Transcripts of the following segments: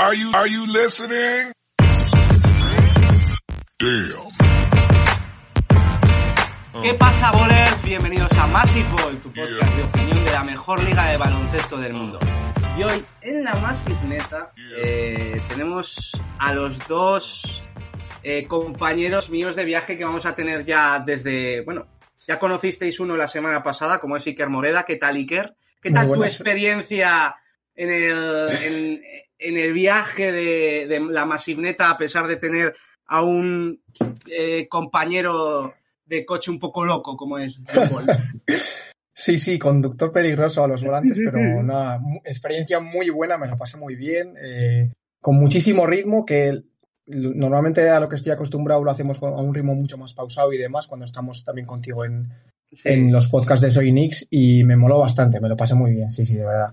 Are you, are you listening? Damn. ¿Qué pasa, bolers? Bienvenidos a Massive Ball, tu podcast de opinión de la mejor liga de baloncesto del mundo. Y hoy, en la Massive Neta, eh, tenemos a los dos eh, compañeros míos de viaje que vamos a tener ya desde, bueno, ya conocisteis uno la semana pasada, como es Iker Moreda. ¿Qué tal, Iker? ¿Qué tal tu experiencia en el, en, en el viaje de, de la Massive Neta, a pesar de tener a un eh, compañero de coche un poco loco, como es? Sí, sí, conductor peligroso a los volantes, pero una experiencia muy buena, me la pasé muy bien, eh, con muchísimo ritmo, que normalmente a lo que estoy acostumbrado lo hacemos a un ritmo mucho más pausado y demás, cuando estamos también contigo en, Sí. en los podcasts de Soy Nix, y me moló bastante, me lo pasé muy bien, sí, sí, de verdad.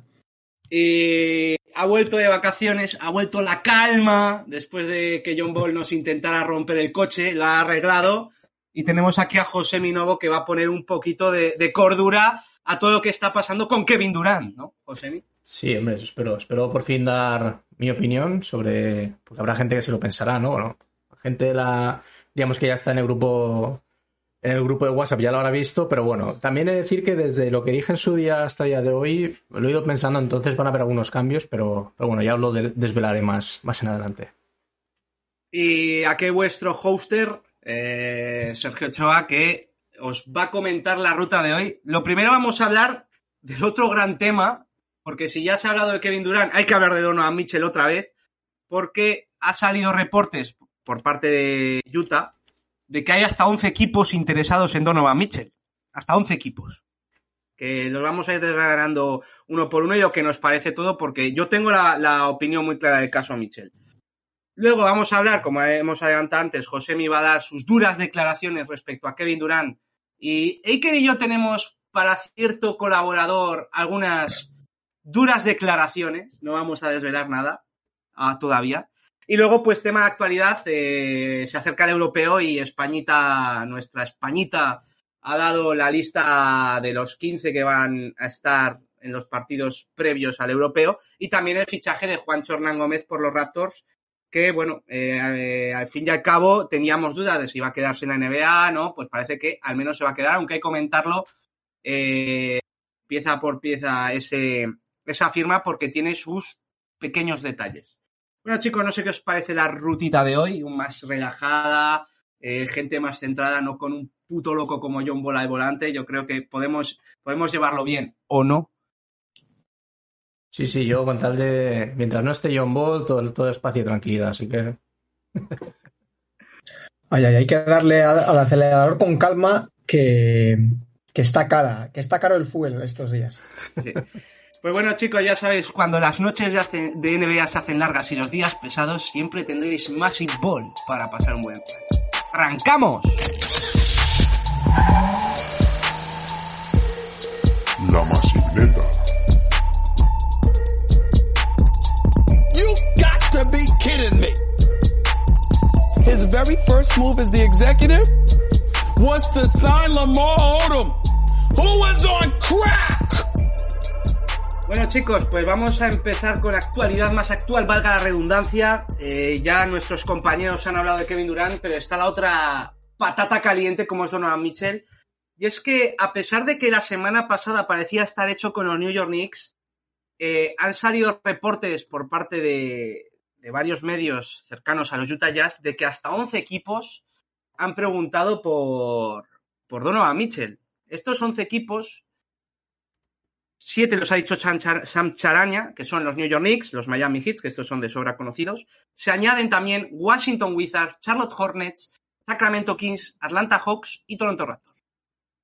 Y ha vuelto de vacaciones, ha vuelto la calma después de que John Ball nos intentara romper el coche, la ha arreglado. Y tenemos aquí a José Minovo que va a poner un poquito de, cordura a todo lo que está pasando con Kevin Durant, ¿no, José? Sí, hombre, espero. Espero por fin dar mi opinión sobre. Porque habrá gente que se lo pensará, ¿no? Gente de la. Digamos que ya está en el grupo. En el grupo de WhatsApp ya lo habrá visto, pero bueno, también he de decir que desde lo que dije en su día hasta el día de hoy, lo he ido pensando, entonces van a haber algunos cambios, pero, pero bueno, ya lo de- desvelaré más, más en adelante. Y aquí vuestro hoster, eh, Sergio Ochoa, que os va a comentar la ruta de hoy. Lo primero vamos a hablar del otro gran tema, porque si ya se ha hablado de Kevin Durant, hay que hablar de Donovan Mitchell otra vez, porque ha salido reportes por parte de Utah de que hay hasta 11 equipos interesados en Donovan Mitchell. Hasta 11 equipos. Que los vamos a ir desgranando uno por uno y lo que nos parece todo, porque yo tengo la, opinión muy clara del caso Mitchell. Luego vamos a hablar, como hemos adelantado antes, José me va a dar sus duras declaraciones respecto a Kevin Durant. Y Eiker y yo tenemos para cierto colaborador algunas duras declaraciones. No vamos a desvelar nada ah, todavía. Y luego, pues tema de actualidad, eh, se acerca el europeo y Españita, nuestra Españita, ha dado la lista de los 15 que van a estar en los partidos previos al europeo y también el fichaje de Juan Chornán Gómez por los Raptors, que bueno, eh, al fin y al cabo teníamos dudas de si iba a quedarse en la NBA, ¿no? Pues parece que al menos se va a quedar, aunque hay que comentarlo eh, pieza por pieza ese, esa firma porque tiene sus pequeños detalles. Bueno chicos, no sé qué os parece la rutita de hoy, más relajada, eh, gente más centrada, no con un puto loco como John Bola de volante. Yo creo que podemos, podemos llevarlo bien o no. Sí, sí, yo con tal de. Mientras no esté John Ball, todo, todo es paz y tranquilidad, así que. Ay, ay, hay que darle a- al acelerador con calma que, que está cara, que está caro el fuel estos días. Sí. Pues bueno, chicos, ya sabéis, cuando las noches de, hace- de NBA se hacen largas y los días pesados, siempre tendréis Massive Ball para pasar un buen plan. ¡Arrancamos! La Massivineta. You got to be kidding me. His very first move as the executive was to sign Lamar Odom, who was on crack. Bueno chicos, pues vamos a empezar con actualidad más actual, valga la redundancia. Eh, ya nuestros compañeros han hablado de Kevin Durant, pero está la otra patata caliente como es Donovan Mitchell. Y es que a pesar de que la semana pasada parecía estar hecho con los New York Knicks, eh, han salido reportes por parte de, de varios medios cercanos a los Utah Jazz de que hasta 11 equipos han preguntado por, por Donovan Mitchell. Estos 11 equipos Siete los ha dicho Sam Charaña, que son los New York Knicks, los Miami Heat, que estos son de sobra conocidos. Se añaden también Washington Wizards, Charlotte Hornets, Sacramento Kings, Atlanta Hawks y Toronto Raptors.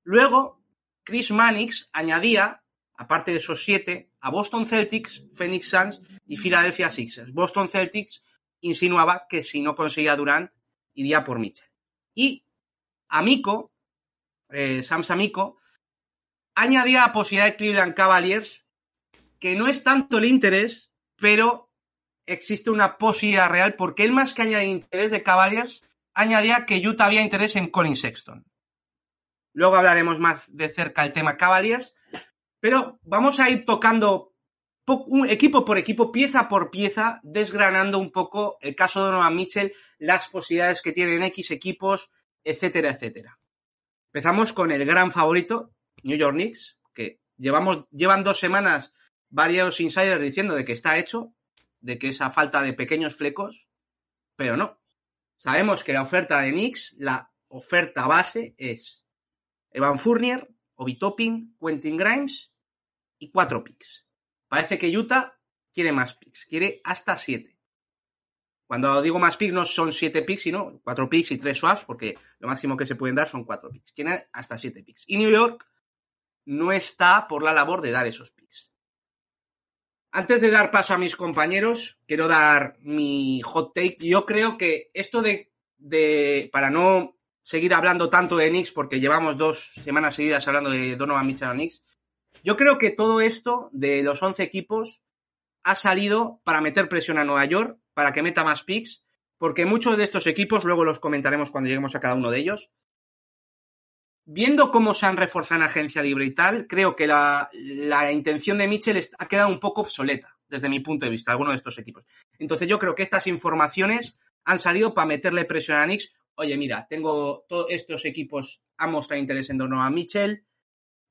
Luego, Chris Mannix añadía aparte de esos siete, a Boston Celtics, Phoenix Suns y Philadelphia Sixers. Boston Celtics insinuaba que si no conseguía Durant, iría por Mitchell. Y Amico, eh, Sam Amico, añadía la posibilidad de Cleveland Cavaliers, que no es tanto el interés, pero existe una posibilidad real, porque él más que añadir interés de Cavaliers, añadía que Utah había interés en Colin Sexton. Luego hablaremos más de cerca el tema Cavaliers, pero vamos a ir tocando un equipo por equipo, pieza por pieza, desgranando un poco el caso de Donovan Mitchell, las posibilidades que tienen X equipos, etcétera, etcétera. Empezamos con el gran favorito, New York Knicks, que llevamos, llevan dos semanas varios insiders diciendo de que está hecho, de que esa falta de pequeños flecos, pero no. Sabemos que la oferta de Knicks, la oferta base es Evan Fournier, Obi Toppin, Quentin Grimes y cuatro picks. Parece que Utah quiere más picks, quiere hasta siete. Cuando digo más picks no son siete picks, sino cuatro picks y tres swaps, porque lo máximo que se pueden dar son cuatro picks. Tiene hasta siete picks. Y New York no está por la labor de dar esos picks. Antes de dar paso a mis compañeros, quiero dar mi hot take. Yo creo que esto de, de para no seguir hablando tanto de Knicks, porque llevamos dos semanas seguidas hablando de Donovan Mitchell a Knicks, yo creo que todo esto de los 11 equipos ha salido para meter presión a Nueva York, para que meta más picks, porque muchos de estos equipos, luego los comentaremos cuando lleguemos a cada uno de ellos, viendo cómo se han reforzado en agencia libre y tal, creo que la, la intención de Mitchell ha quedado un poco obsoleta, desde mi punto de vista, alguno de estos equipos. Entonces yo creo que estas informaciones han salido para meterle presión a Knicks. Oye, mira, tengo todos estos equipos han mostrado interés en torno a Mitchell,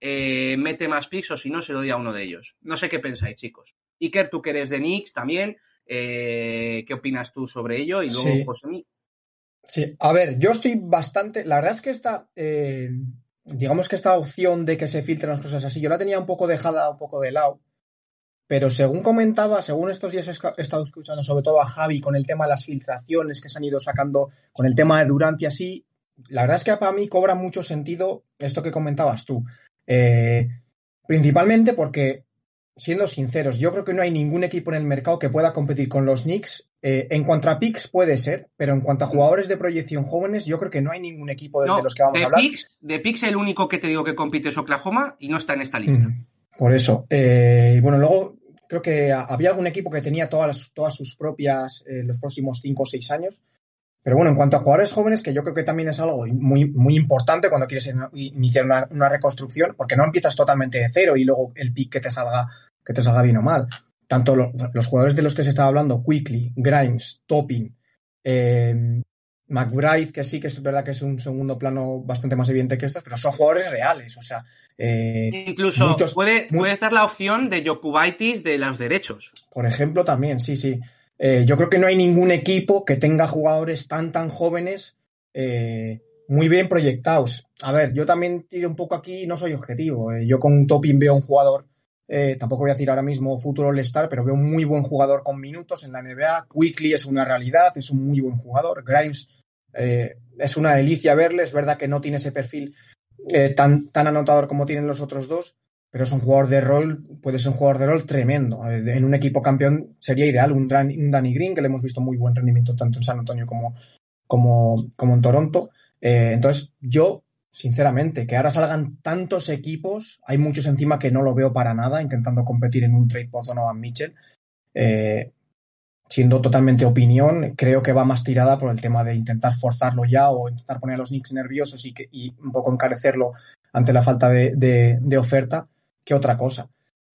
eh, mete más picks o si no, se lo di a uno de ellos. No sé qué pensáis, chicos. Iker, tú que eres de Knicks también, eh, ¿qué opinas tú sobre ello? Y luego, Sí. José. Sí, a ver, yo estoy bastante. La verdad es que esta. eh, digamos que esta opción de que se filtren las cosas así, yo la tenía un poco dejada, un poco de lado. Pero según comentaba, según estos días he estado escuchando sobre todo a Javi con el tema de las filtraciones que se han ido sacando, con el tema de Durant y así, la verdad es que para mí cobra mucho sentido esto que comentabas tú. Eh, principalmente porque, siendo sinceros, yo creo que no hay ningún equipo en el mercado que pueda competir con los Knicks. Eh, en cuanto a picks puede ser, pero en cuanto a jugadores de proyección jóvenes, yo creo que no hay ningún equipo de, No, de los que vamos de a hablar. picks, de picks el único que te digo que compite es Oklahoma y no está en esta lista. Mm, Por eso. Eh, bueno, luego creo que había algún equipo que tenía todas, las- todas sus propias eh, los próximos 5 o 6 años. Pero bueno, en cuanto a jugadores jóvenes, que yo creo que también es algo muy, muy importante cuando quieres in- iniciar una, una reconstrucción, porque no empiezas totalmente de cero y luego el pick que te salga, que te salga bien o mal. Tanto lo- los jugadores de los que se estaba hablando, Quickly, Grimes, Topping, eh, McBride, que sí que es verdad que es un segundo plano bastante más evidente que estos, pero son jugadores reales. O sea, eh, Incluso muchos- puede, puedes dar la opción de Jokubaitis de los derechos. Por ejemplo, también, sí, sí. Eh, yo creo que no hay ningún equipo que tenga jugadores tan, tan jóvenes eh, muy bien proyectados. A ver, yo también tiro un poco aquí, no soy objetivo. Yo con un topping veo un jugador, eh, tampoco voy a decir ahora mismo futuro All-Star, pero veo un muy buen jugador con minutos en la NBA. Quickly es una realidad, es un muy buen jugador. Grimes eh, es una delicia verle, es verdad que no tiene ese perfil eh, tan, tan anotador como tienen los otros dos, pero es un jugador de rol, puede ser un jugador de rol tremendo. En un equipo campeón sería ideal un, Dan- un Danny Green, que le hemos visto muy buen rendimiento tanto en San Antonio como, como, como en Toronto. Entonces, yo, sinceramente, que ahora salgan tantos equipos, hay muchos encima que no lo veo para nada, intentando competir en un trade por Donovan Mitchell. Eh, siendo totalmente opinión, creo que va más tirada por el tema de intentar forzarlo ya o intentar poner a los Knicks nerviosos y, que, un poco encarecerlo ante la falta de oferta que otra cosa.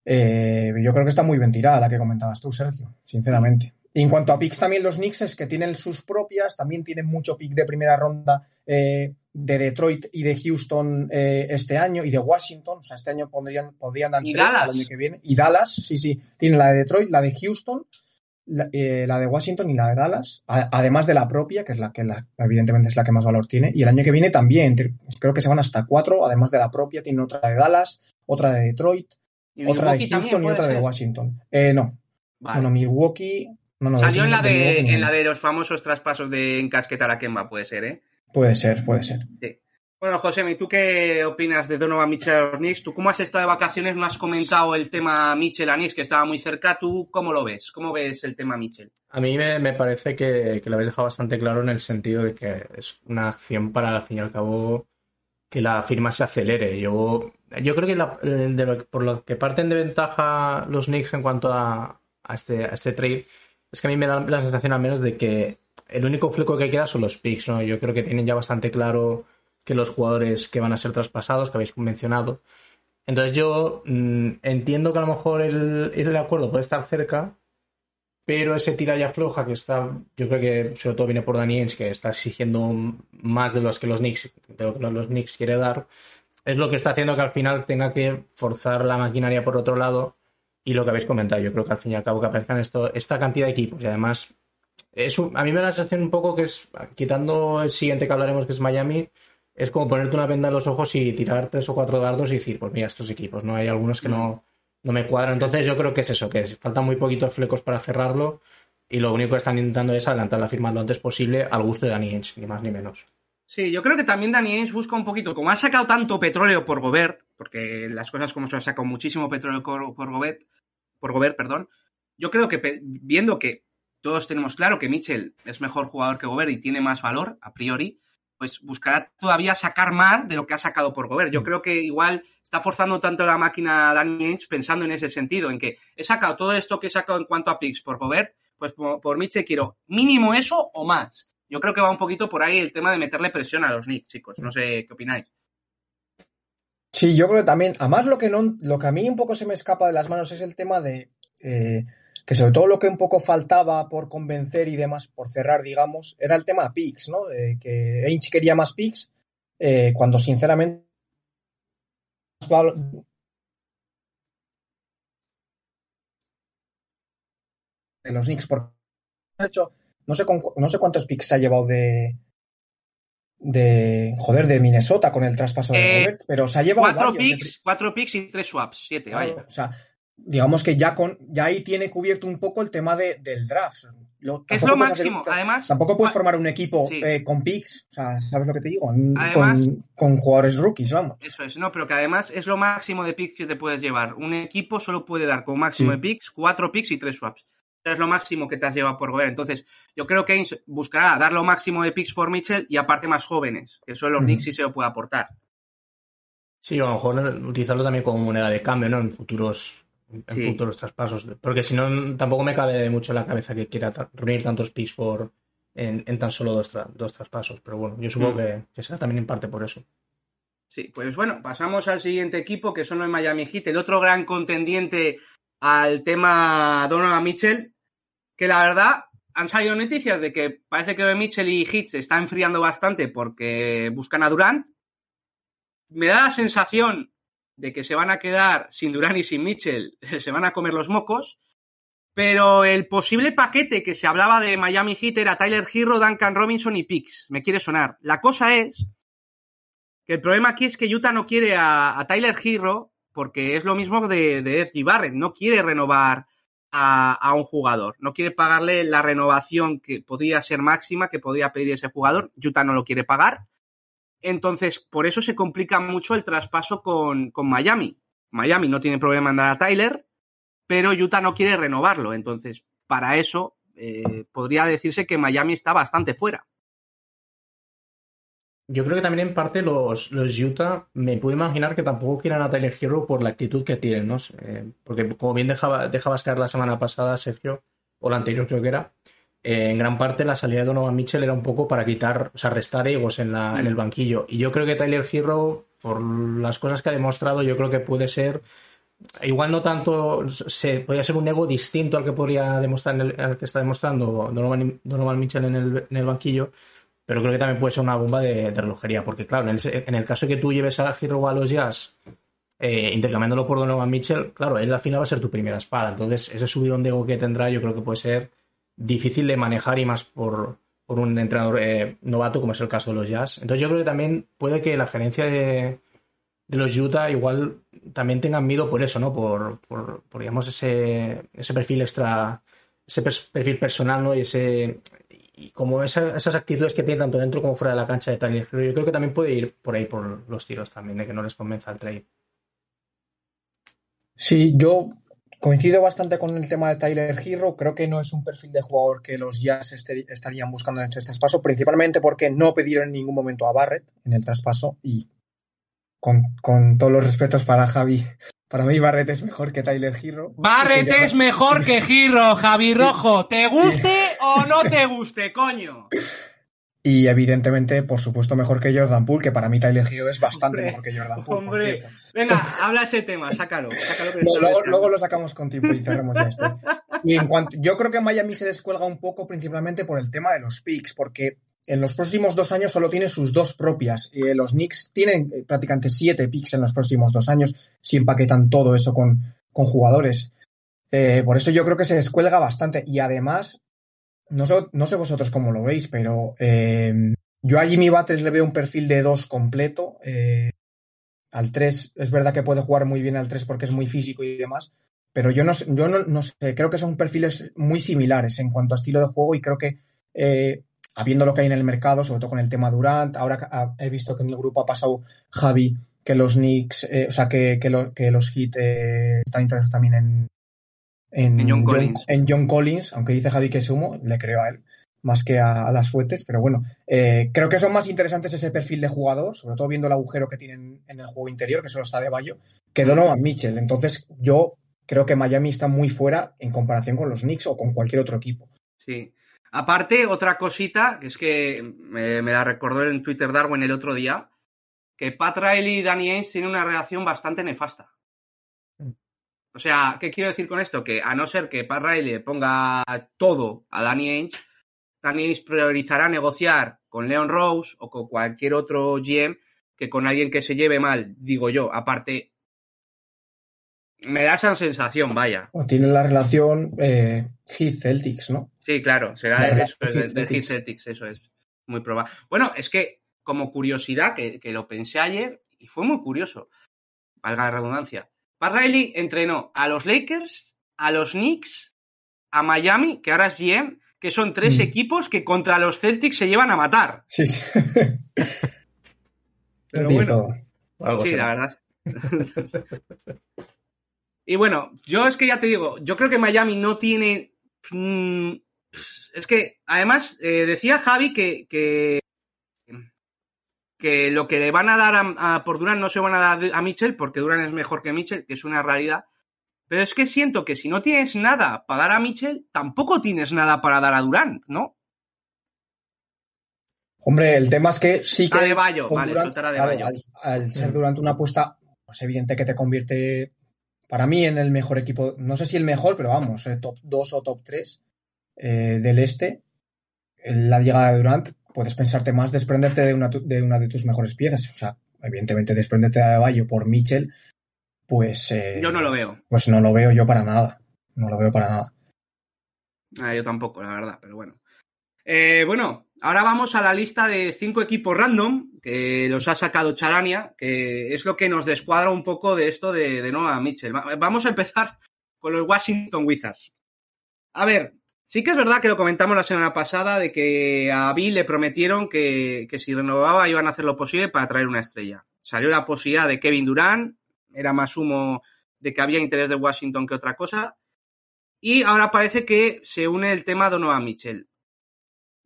Eh, yo creo que está muy bien tirada la que comentabas tú, Sergio, sinceramente. Y en cuanto a picks, también los Knicks es que tienen sus propias, también tienen mucho pick de primera ronda eh, de Detroit y de Houston eh, este año y de Washington. O sea, este año pondrían, podrían dar Y tres Dallas. al año que viene. Y Dallas, sí, sí. Tienen la de Detroit, la de Houston, la, eh, la de Washington y la de Dallas. A- además de la propia, que es la que la- evidentemente es la que más valor tiene. Y el año que viene también. Creo que se van hasta cuatro. Además de la propia, tienen otra de Dallas, otra de Detroit, Y otra de Houston y otra de. Washington. Eh, no. Vale. Bueno, Milwaukee. No, no, Salió en la, de, en la de los famosos traspasos de encasquetar a Kemba, puede ser, ¿eh? Puede ser, puede ser. Sí. Bueno, José, ¿y tú qué opinas de Donovan Mitchell a los Knicks? ¿Tú cómo has estado de vacaciones? No has comentado el tema Mitchell a Knicks, que estaba muy cerca. ¿Tú cómo lo ves? ¿Cómo ves el tema Mitchell? A mí me, me parece que, que, lo habéis dejado bastante claro en el sentido de que es una acción para, al fin y al cabo, que la firma se acelere. Yo, yo creo que la, de lo, por lo que parten de ventaja los Knicks en cuanto a, a, este, a este trade, es que a mí me da la sensación al menos de que el único fleco que queda son los picks, ¿no? Yo creo que tienen ya bastante claro que los jugadores que van a ser traspasados, que habéis mencionado. Entonces yo mmm, entiendo que a lo mejor el, el acuerdo puede estar cerca, pero ese tira y afloja que está, yo creo que sobre todo viene por Ainge, que está exigiendo más de los que los Knicks, de lo que los Knicks quiere dar, es lo que está haciendo que al final tenga que forzar la maquinaria por otro lado y lo que habéis comentado, yo creo que al fin y al cabo que aparezcan esto, esta cantidad de equipos y además es un, a mí me da la sensación un poco que es, quitando el siguiente que hablaremos que es Miami, es como ponerte una venda en los ojos y tirar tres o cuatro dardos y decir, pues mira, estos equipos, ¿no? Hay algunos que no, no me cuadran. Entonces yo creo que es eso, que faltan muy poquitos flecos para cerrarlo y lo único que están intentando es adelantar la firma lo antes posible al gusto de Danny ni más ni menos. Sí, yo creo que también Danny Ainge busca un poquito, como ha sacado tanto petróleo por Gobert, porque las cosas como se ha sacado muchísimo petróleo por, por Gobert, por Gobert, perdón, yo creo que viendo que todos tenemos claro que Mitchell es mejor jugador que Gobert y tiene más valor, a priori, pues buscará todavía sacar más de lo que ha sacado por Gobert. Yo creo que igual está forzando tanto la máquina Danny Ainge pensando en ese sentido, en que he sacado todo esto que he sacado en cuanto a picks por Gobert, pues por, por Mitchell quiero mínimo eso o más. Yo creo que va un poquito por ahí el tema de meterle presión a los Knicks, chicos. No sé qué opináis. Sí, yo creo que también, además lo que no, lo que a mí un poco se me escapa de las manos es el tema de eh, que sobre todo lo que un poco faltaba por convencer y demás, por cerrar, digamos, era el tema picks, ¿no? Que Ainge quería más picks, eh, cuando sinceramente de los Knicks, porque hecho, no sé, con, no sé cuántos picks ha llevado de, de joder de Minnesota con el traspaso de Eh, Robert, pero se ha llevado Cuatro varios de picks, cuatro picks y tres swaps, siete, vaya. O sea, digamos que ya con ya ahí tiene cubierto un poco el tema de, del draft. Lo- Es lo hacer- máximo. Además, tampoco puedes cua- formar un equipo Sí. eh, con picks, o sea, ¿sabes lo que te digo? Además- con, con jugadores rookies, vamos. Eso es, no, pero que además es lo máximo de picks que te puedes llevar. Un equipo solo puede dar como máximo Sí. de picks cuatro picks y tres swaps. Eso es lo máximo que te has llevado por Gobert. Entonces, yo creo que Ainge buscará dar lo máximo de picks por Mitchell y aparte más jóvenes, que eso en los. Knicks sí se lo puede aportar. Sí, a lo mejor utilizarlo también como moneda de cambio, ¿no? En futuros, en Sí. futuros traspasos. Porque si no, tampoco me cabe mucho en la cabeza que quiera reunir tantos picks por en, en tan solo dos, tra- dos traspasos. Pero bueno, yo supongo Mm. que, que será también en parte por eso. Sí, pues bueno, pasamos al siguiente equipo, que son los Miami Heat, el otro gran contendiente al tema Donovan Mitchell, que la verdad han salido noticias de que parece que Mitchell y Heat se están enfriando bastante porque buscan a Durant. Me da la sensación de que se van a quedar sin Durant y sin Mitchell, se van a comer los mocos. Pero el posible paquete que se hablaba de Miami Heat era Tyler Hero, Duncan Robinson y Pix. Me quiere sonar. La cosa es que el problema aquí es que Utah no quiere a, a Tyler Hero porque es lo mismo de, de RG Barrett. No quiere renovar a, a, un jugador. No quiere pagarle la renovación que podría ser máxima que podría pedir ese jugador. Utah no lo quiere pagar. Entonces, por eso se complica mucho el traspaso con, Miami. Miami no tiene problema en dar a Tyler, pero Utah no quiere renovarlo. Entonces, para eso, eh, podría decirse que Miami está bastante fuera. Yo creo que también en parte los, los Utah me puedo imaginar que tampoco quieran a Tyler Hero por la actitud que tienen, ¿no? Eh, porque como bien dejaba, dejabas caer la semana pasada, Sergio, o la anterior creo que era, eh, en gran parte la salida de Donovan Mitchell era un poco para quitar, o sea, restar egos en, la, en el banquillo. Y yo creo que Tyler Hero, por las cosas que ha demostrado, yo creo que puede ser, igual no tanto, se, podría ser un ego distinto al que podría demostrar, en el, al que está demostrando Donovan, Donovan Mitchell en el, en el banquillo, pero creo que también puede ser una bomba de, de relojería, porque claro, en el, en el, caso que tú lleves a Hero a los Jazz eh, intercambiándolo por Donovan Mitchell, claro, él al final va a ser tu primera espada, entonces ese subidón de ego que tendrá yo creo que puede ser difícil de manejar y más por, por un entrenador eh, novato como es el caso de los Jazz. Entonces yo creo que también puede que la gerencia de, de los Utah igual también tengan miedo por eso, ¿no? Por, por, por digamos, ese, ese perfil extra, ese perfil personal, ¿no? Y ese y como esa- esas actitudes que tiene tanto dentro como fuera de la cancha de Tyler yo creo que también puede ir por ahí por los tiros también, de que no les convenza el trade. Sí, yo coincido bastante con el tema de Tyler Hero. Creo que no es un perfil de jugador que los Jazz este- estarían buscando en este traspaso, principalmente porque no pidieron en ningún momento a Barrett en el traspaso y con, con todos los respetos para Javi, para mí Barrett es mejor que Tyler Hero. Barrett es mejor que Giro, Javi Rojo. ¿Te guste o no te guste, coño? Y evidentemente, por supuesto, mejor que Jordan Poole, que para mí Tyler Hero es bastante Hombre, mejor que Jordan Poole. Hombre, venga, habla ese tema, sácalo. sácalo que No, luego, luego lo sacamos con tiempo y cerremos ya esto. Y en cuanto, yo creo que Miami se descuelga un poco principalmente por el tema de los picks, porque en los próximos dos años solo tiene sus dos propias. Eh, los Knicks tienen eh, prácticamente siete picks en los próximos dos años, si empaquetan todo eso con, con jugadores. Eh, por eso yo creo que se descuelga bastante. Y además, no sé, no sé vosotros cómo lo veis, pero eh, yo a Jimmy Butters le veo un perfil de dos completo. eh, al 3 es verdad que puede jugar muy bien al 3 porque es muy físico y demás, pero yo no, yo no, no sé, creo que son perfiles muy similares en cuanto a estilo de juego y creo que eh, habiendo lo que hay en el mercado, sobre todo con el tema Durant, ahora ah, he visto que en el grupo ha pasado Javi, que los Knicks, eh, o sea, que, que, lo- que los Heat están interesados también en, En John Collins. en John Collins, aunque dice Javi que es humo, le creo a él más que a, a las fuentes, pero bueno, eh, creo que son más interesantes ese perfil de jugador, sobre todo viendo el agujero que tienen en el juego interior, que solo está de Bayo, que Donovan Mitchell. Entonces, yo creo que Miami está muy fuera en comparación con los Knicks o con cualquier otro equipo. Sí. Aparte, otra cosita, que es que me, me la recordó en Twitter Darwin el otro día, que Pat Riley y Danny Ainge tienen una relación bastante nefasta. O sea, ¿qué quiero decir con esto? Que a no ser que Pat Riley le ponga todo a Danny Ainge, Danny Ainge priorizará negociar con Leon Rose o con cualquier otro GM que con alguien que se lleve mal, digo yo. Aparte, me da esa sensación, vaya. O tienen la relación eh, Heat-Celtics, ¿no? Sí, claro, será eso, de, Heat de Heat Celtics. Celtics, eso es muy probable. Bueno, es que como curiosidad, que, que lo pensé ayer y fue muy curioso, valga la redundancia. Pat Riley entrenó a los Lakers, a los Knicks, a Miami, que ahora es GM, que son tres Mm. equipos que contra los Celtics se llevan a matar. Sí, sí. Pero bueno. todo. Algo Sí, será. la verdad. y bueno, yo es que ya te digo, yo creo que Miami no tiene. mm, es que, además, eh, decía Javi que, que, que lo que le van a dar a, a- por Durán no se van a dar a Mitchell, porque Durán es mejor que Mitchell, que es una realidad. Pero es que siento que si no tienes nada para dar a Mitchell, tampoco tienes nada para dar a Durán, ¿no? Hombre, el tema es que sí que. Adebayo, vale, Durant, soltar a claro, Adebayo. al, al ser Durant una apuesta, es evidente que te convierte, para mí, en el mejor equipo. No sé si el mejor, pero vamos, eh, top 2 o top 3 eh, del este. La llegada de Durant, puedes pensarte más desprenderte de una, de una de tus mejores piezas. O sea, evidentemente, desprenderte de Adebayo por Mitchell, pues. eh, Yo no lo veo. Pues no lo veo yo para nada. No lo veo para nada. Ah, yo tampoco, la verdad, pero bueno. Eh, bueno, ahora vamos a la lista de cinco equipos random que los ha sacado Charania, que es lo que nos descuadra un poco de esto de, de Noah Mitchell. Va- Vamos a empezar con los Washington Wizards. A ver, sí que es verdad que lo comentamos la semana pasada de que a Bill le prometieron que, que si renovaba iban a hacer lo posible para traer una estrella. Salió la posibilidad de Kevin Durant, era más humo de que había interés de Washington que otra cosa. Y ahora parece que se une el tema Donovan Mitchell.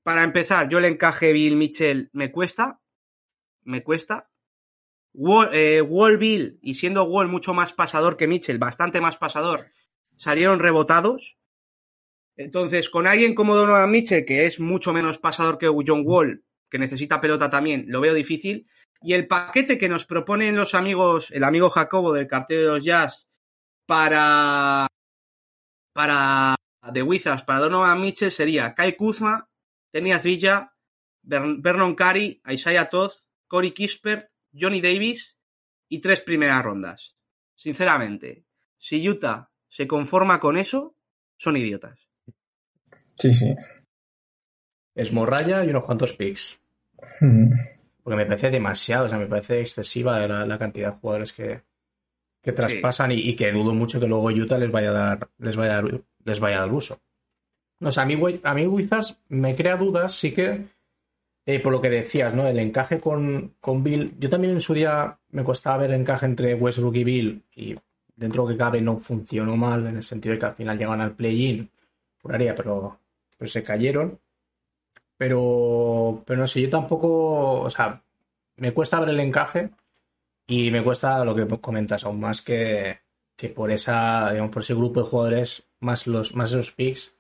Para empezar, yo el encaje Bill Mitchell me cuesta. Me cuesta. Wall, eh, Wall Bill, y siendo Wall mucho más pasador que Mitchell, bastante más pasador, salieron rebotados. Entonces, con alguien como Donovan Mitchell, que es mucho menos pasador que John Wall, que necesita pelota también, lo veo difícil. Y el paquete que nos proponen los amigos, el amigo Jacobo del cartel de los Jazz, para para The Wizards, para Donovan Mitchell sería Kai Kuzma, Tenias Villa, Vernon Carey, Isaiah Todd, Corey Kispert, Johnny Davis y tres primeras rondas. Sinceramente, si Utah se conforma con eso, son idiotas. Sí, sí. Es Morraya y unos cuantos picks. Mm. Porque me parece demasiado, o sea, me parece excesiva la, la cantidad de jugadores que, que traspasan y, y que dudo mucho que luego Utah les vaya a dar, les vaya a dar, les vaya a dar uso. No, sé, a mí, a mí Wizards me crea dudas, sí que, eh, por lo que decías, ¿no? El encaje con, con Bill. Yo también en su día me costaba ver el encaje entre Westbrook y Bill y dentro de lo que cabe no funcionó mal en el sentido de que al final llegaban al play-in, área, pero, pero se cayeron. Pero, pero no sé, yo tampoco, o sea, me cuesta ver el encaje y me cuesta lo que comentas aún más que, que por esa, digamos, por ese grupo de jugadores más los más esos picks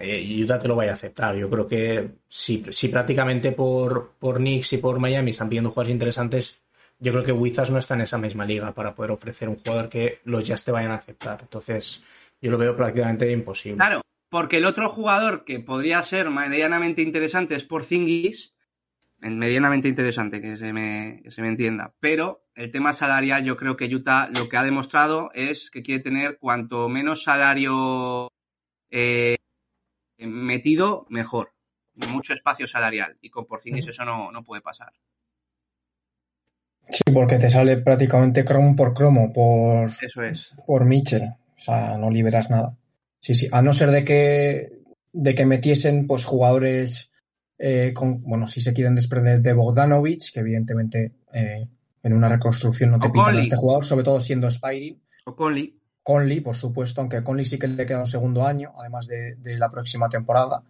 eh, te lo vaya a aceptar. Yo creo que si, si prácticamente por, por Knicks y por Miami están pidiendo jugadores interesantes, yo creo que Wizards no está en esa misma liga para poder ofrecer un jugador que los Jazz te vayan a aceptar. Entonces, yo lo veo prácticamente imposible. Claro, porque el otro jugador que podría ser medianamente interesante es por Zingis, medianamente interesante, que se, me, se me entienda. Pero el tema salarial, yo creo que Utah lo que ha demostrado es que quiere tener cuanto menos salario eh, metido, mejor. Mucho espacio salarial. Y con Porzingis eso no, no puede pasar. Sí, porque te sale prácticamente cromo por cromo, por, Eso es. por Mitchell. O sea, no liberas nada. Sí, sí. A no ser de que, de que metiesen pues jugadores eh, con, bueno, si se quieren desprender de Bogdanovich, que evidentemente eh, en una reconstrucción no te pitan a este jugador, sobre todo siendo Spidey. O Conley. Conley, por supuesto, aunque Conley sí que le queda un segundo año, además de, de la próxima temporada.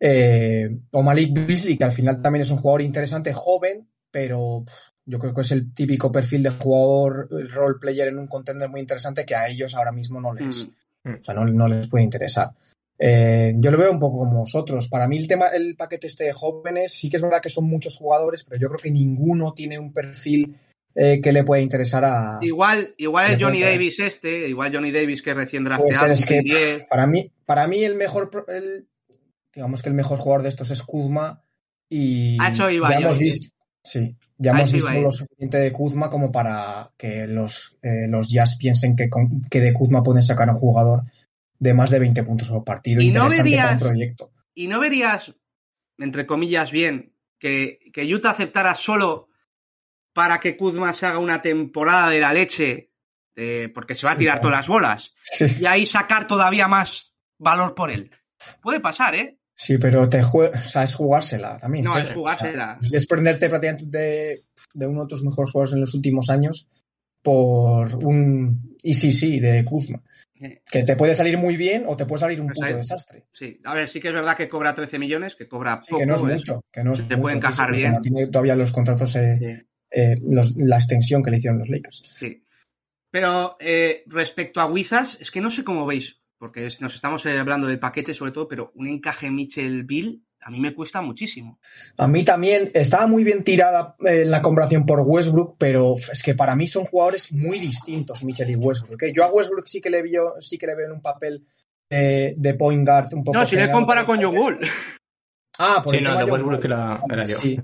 Eh, o Malik Beasley, que al final también es un jugador interesante, joven, pero yo creo que es el típico perfil de jugador role player en un contender muy interesante que a ellos ahora mismo no les, mm. O sea, no, les puede interesar. Eh, yo lo veo un poco como vosotros. Para mí el tema, el paquete este de jóvenes, sí que es verdad que son muchos jugadores, pero yo creo que ninguno tiene un perfil eh, que le puede interesar a. Igual, igual es Johnny Davis este, igual Johnny Davis que recién drafteado. Es que, para mí, para mí el mejor, el, digamos que el mejor jugador de estos es Kuzma y eso iba ya hemos visto, sí, ya hemos visto lo suficiente de Kuzma como para que los, eh, los Jazz piensen que, que de Kuzma pueden sacar a un jugador de más de 20 puntos por partido. Y no verías, proyecto. Y no verías, entre comillas, bien, que, que Utah aceptara solo para que Kuzma se haga una temporada de la leche, porque se va a tirar todas las bolas, y ahí sacar todavía más valor por él. Puede pasar, ¿eh? Sí, pero te o sea, es jugársela también. No, es jugársela. es desprenderte prácticamente de, de, uno de tus mejores jugadores en los últimos años por un ICC de Kuzma. Que te puede salir muy bien o te puede salir un pues puto desastre. Sí, a ver, sí que es verdad que cobra 13 millones, que cobra poco. que no es mucho. Que no te puede encajar bien. tiene todavía los contratos, eh, eh, la extensión que le hicieron los Lakers. Sí. Pero eh, respecto a Wizards, es que no sé cómo veis porque nos estamos eh, hablando de paquete sobre todo, pero un encaje Mitchell Bill a mí me cuesta muchísimo. A mí también estaba muy bien tirada en eh, la comparación por Westbrook, pero es que para mí son jugadores muy distintos Mitchell y Westbrook. ¿eh? Yo a Westbrook sí que le veo, sí que le veo en un papel de point guard un poco. No, si le compara con John Wall. Ah, por sí, no, de Westbrook era, yo. Sí.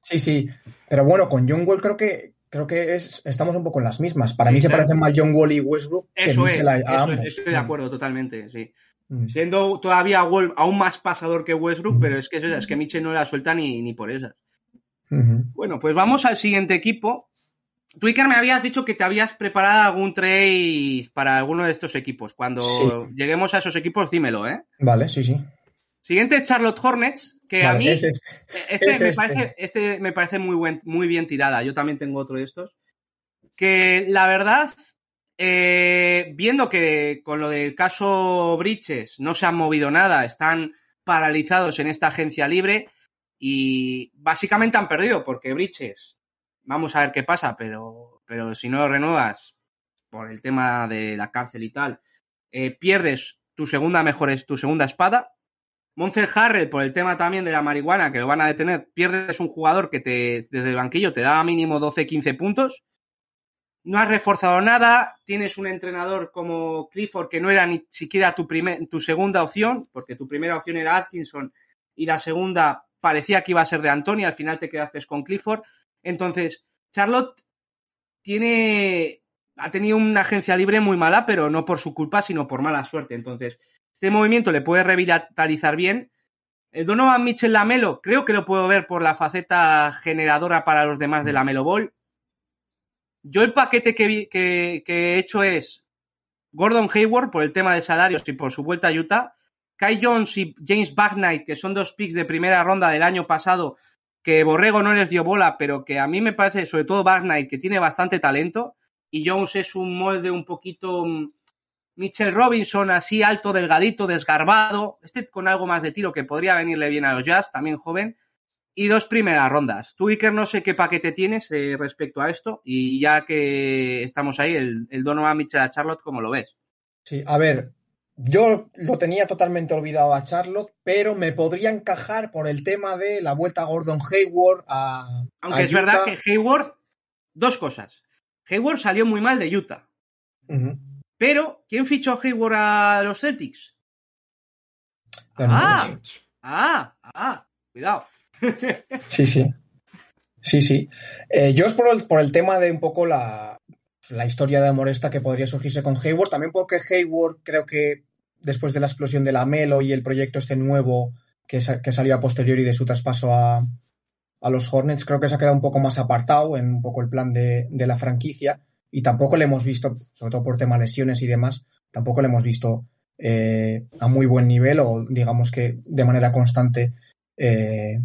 sí, sí. Pero bueno, con John Wall creo que creo que es, estamos un poco en las mismas. Para mí se parecen más John Wall y Westbrook eso que Mitchell a, ambos. estoy de acuerdo totalmente, sí. Mm. Siendo todavía Wall aún más pasador que Westbrook, pero es que, es que Mitchell no la suelta ni, ni por esas. Bueno, pues vamos al siguiente equipo. Tú, Iker, me habías dicho que te habías preparado algún trade para alguno de estos equipos. Cuando lleguemos a esos equipos, dímelo, ¿eh? Vale, sí, sí. Siguiente es Charlotte Hornets, que a mí este, me Parece, este me parece muy, buen, muy bien tirada. Yo también tengo otro de estos. Que la verdad, eh, viendo que con lo del caso Bridges no se han movido nada, están paralizados en esta agencia libre y básicamente han perdido porque Bridges, vamos a ver qué pasa, pero, pero si no lo renuevas por el tema de la cárcel y tal, eh, pierdes tu segunda mejor tu segunda espada Monster Harrell, por el tema también de la marihuana, que lo van a detener, pierdes un jugador que te, desde el banquillo te da mínimo 12-15 puntos. No has reforzado nada, tienes un entrenador como Clifford que no era ni siquiera tu, tu segunda opción, porque tu primera opción era Atkinson y la segunda parecía que iba a ser de Antonio, al final te quedaste con Clifford. Entonces, Charlotte tiene, ha tenido una agencia libre muy mala, pero no por su culpa, sino por mala suerte. Entonces, este movimiento le puede revitalizar bien. El Donovan Mitchell Lamelo, creo que lo puedo ver por la faceta generadora para los demás de Lamelo Ball. Yo el paquete que, que, he hecho es Gordon Hayward por el tema de salarios y por su vuelta a Utah, Kai Jones y James Bagnite, que son dos picks de primera ronda del año pasado, que Borrego no les dio bola, pero que a mí me parece, sobre todo Bagnite, que tiene bastante talento, y Jones es un molde un poquito mm, Mitchell Robinson, así alto, delgadito, desgarbado, este con algo más de tiro que podría venirle bien a los Jazz, también joven, y dos primeras rondas. Tú, Iker, no sé qué paquete tienes eh, respecto a esto, y ya que estamos ahí, el, el Donovan Mitchell a Charlotte, ¿cómo lo ves? Sí, a ver, yo lo tenía totalmente olvidado a Charlotte, pero me podría encajar por el tema de la vuelta a Gordon Hayward a. Aunque a es verdad que Hayward, dos cosas. Hayward salió muy mal de Utah. Pero, ¿quién fichó a Hayward a los Celtics? Ah. Ah, ah, cuidado. Sí, sí. Sí, sí. Eh, yo es por el, por el tema de un poco la, la historia de amor esta que podría surgirse con Hayward, también porque Hayward creo que después de la explosión de la Melo y el proyecto este nuevo que, sa- que salió a posteriori de su traspaso a, a los Hornets, creo que se ha quedado un poco más apartado en un poco el plan de, de la franquicia y tampoco le hemos visto, sobre todo por tema lesiones y demás, tampoco le hemos visto eh, a muy buen nivel o digamos que de manera constante eh,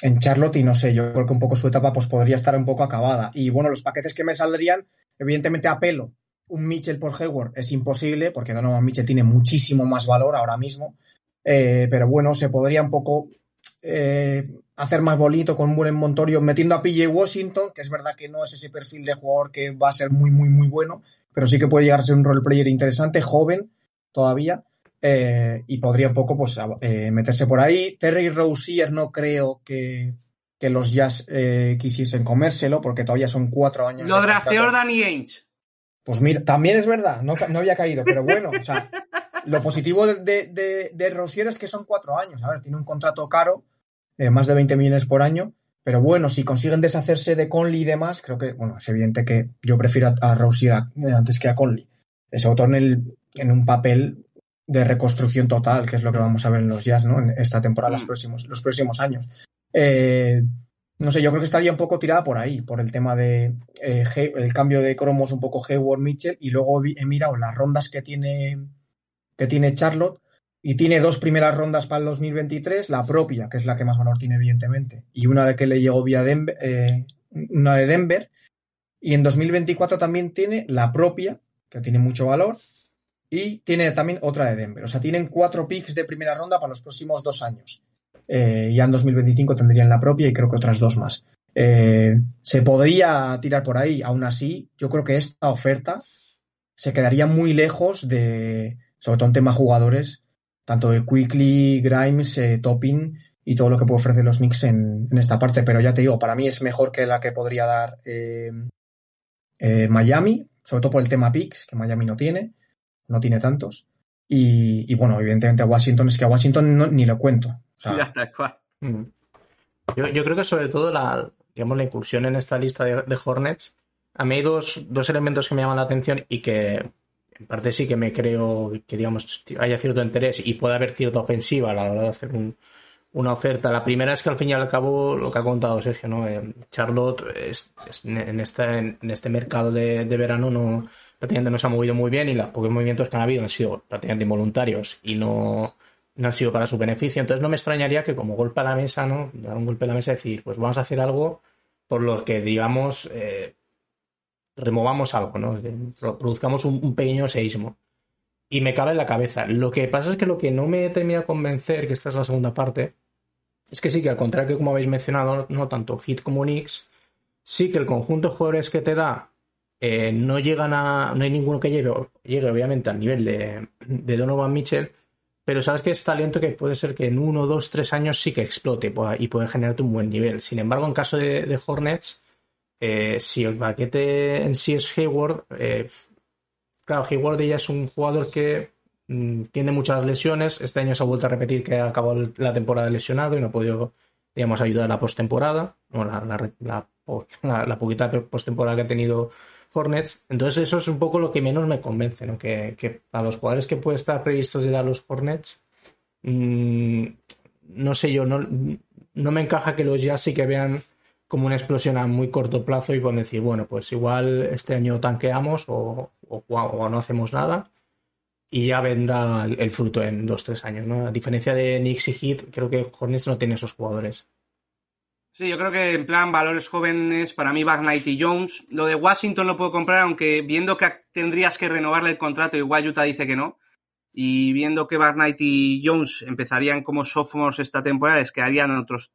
en Charlotte y no sé, yo creo que un poco su etapa pues podría estar un poco acabada. Y bueno, los paquetes que me saldrían, evidentemente a pelo, un Mitchell por Hayward es imposible, porque Donovan Mitchell tiene muchísimo más valor ahora mismo. Eh, pero bueno, se podría un poco eh, hacer más bonito con un buen Montorio metiendo a PJ Washington, que es verdad que no es ese perfil de jugador que va a ser muy, muy, muy bueno, pero sí que puede llegar a ser un role player interesante, joven todavía. eh, y podría un poco pues, eh, meterse por ahí. Terry Rozier no creo que, que los Jazz eh, quisiesen comérselo, porque todavía son cuatro años. Lo drafteó. Danny Ainge. Pues mira, también es verdad, no, no había caído, pero bueno, o sea, lo positivo de, de, Rozier es que son cuatro años. A ver, tiene un contrato caro, eh, más de 20 millones por año, pero bueno, si consiguen deshacerse de Conley y demás, creo que, bueno, es evidente que yo prefiero a, a Rozier a- eh, antes que a Conley. Sobre todo en, el, en un papel de reconstrucción total, que es lo que vamos a ver en los Jazz, ¿no? En esta temporada, los Mm. próximos, los próximos años. Eh, no sé, yo creo que estaría un poco tirada por ahí, por el tema de eh, el cambio de cromos un poco Hayward Mitchell y luego he mirado las rondas que tiene que tiene Charlotte y tiene dos primeras rondas para el 2023, la propia, que es la que más valor tiene evidentemente, y una de que le llegó vía Denver, eh, una de Denver y en 2024 también tiene la propia, que tiene mucho valor y tiene también otra de Denver, o sea, tienen cuatro picks de primera ronda para los próximos dos años. Eh, ya en 2025 tendrían la propia y creo que otras dos más. Eh, se podría tirar por ahí, aún así, yo creo que esta oferta se quedaría muy lejos de, sobre todo en tema jugadores, tanto de Quickly, Grimes, eh, Topping y todo lo que puede ofrecer los Knicks en, en esta parte. Pero ya te digo, para mí es mejor que la que podría dar eh, eh, Miami, sobre todo por el tema picks, que Miami no tiene, no tiene tantos. Y, y bueno, evidentemente a Washington es que a Washington no- ni lo cuento. O sea, Ya está, cual. Mm. Yo, yo creo que sobre todo la, digamos, la incursión en esta lista de, de Hornets, a mí hay dos, dos elementos que me llaman la atención y que en parte sí que me creo que digamos haya cierto interés y puede haber cierta ofensiva a la hora de hacer un- una oferta. La primera es que al fin y al cabo lo que ha contado Sergio, ¿no? Eh, Charlotte es- en, este, en este mercado de, de verano no prácticamente no se ha movido muy bien y los pocos movimientos que han habido han sido prácticamente involuntarios y no, no han sido para su beneficio. Entonces no me extrañaría que como golpe a la mesa, ¿no? Dar un golpe a la mesa y decir, pues vamos a hacer algo por lo que, digamos, eh, removamos algo, ¿no? Produzcamos un, pequeño seísmo. Y me cabe en la cabeza. Lo que pasa es que lo que no me termina de convencer, que esta es la segunda parte, es que sí que al contrario que como habéis mencionado, no tanto Hit como Knicks, sí que el conjunto de jugadores que te da eh, no llegan a. No hay ninguno que llegue, llegue obviamente al nivel de, Donovan Mitchell, pero sabes que es talento que puede ser que en uno, dos, tres años sí que explote y puede generarte un buen nivel. Sin embargo, en caso de Hornets, eh, si el paquete en sí es Hayward, eh, claro, Hayward ya es un jugador que mm, tiene muchas lesiones. Este año se ha vuelto a repetir que ha acabado la temporada lesionado y no ha podido, digamos, ayudar a la postemporada, o la, poquita postemporada que ha tenido Hornets. Entonces, eso es un poco lo que menos me convence, ¿no? Que, a los jugadores que puede estar previstos de dar los Hornets, mm, no sé yo, no, no me encaja que los Jazz sí que vean como una explosión a muy corto plazo y pueden decir, bueno, pues igual este año tanqueamos o, o- no hacemos nada y ya vendrá el, el fruto en dos, tres años, ¿no? A diferencia de Knicks y Heat, creo que Hornets no tiene esos jugadores. Sí, yo creo que en plan valores jóvenes, para mí Knight y Jones. Lo de Washington lo puedo comprar, aunque viendo que tendrías que renovarle el contrato, igual Utah dice que no. Y viendo que Knight y Jones empezarían como sophomores esta temporada, les quedarían otros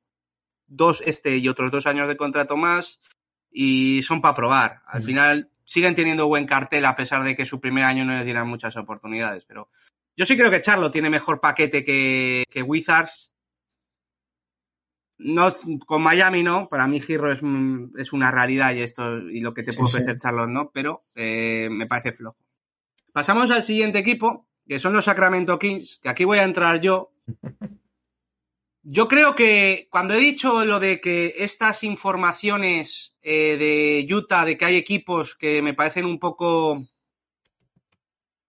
dos, este y otros dos años de contrato más. Y son para probar. Al final siguen teniendo buen cartel a pesar de que su primer año no les dieran muchas oportunidades. Pero yo sí creo que Charlo tiene mejor paquete que, que Wizards. No, con Miami no, para mí Giro es, es una realidad y esto y lo que te Sí, puede sí. ofrecer Charlotte no, pero eh, me parece flojo. Pasamos al siguiente equipo, que son los Sacramento Kings, que aquí voy a entrar yo. Yo creo que cuando he dicho lo de que estas informaciones eh, de Utah, de que hay equipos que me parecen un poco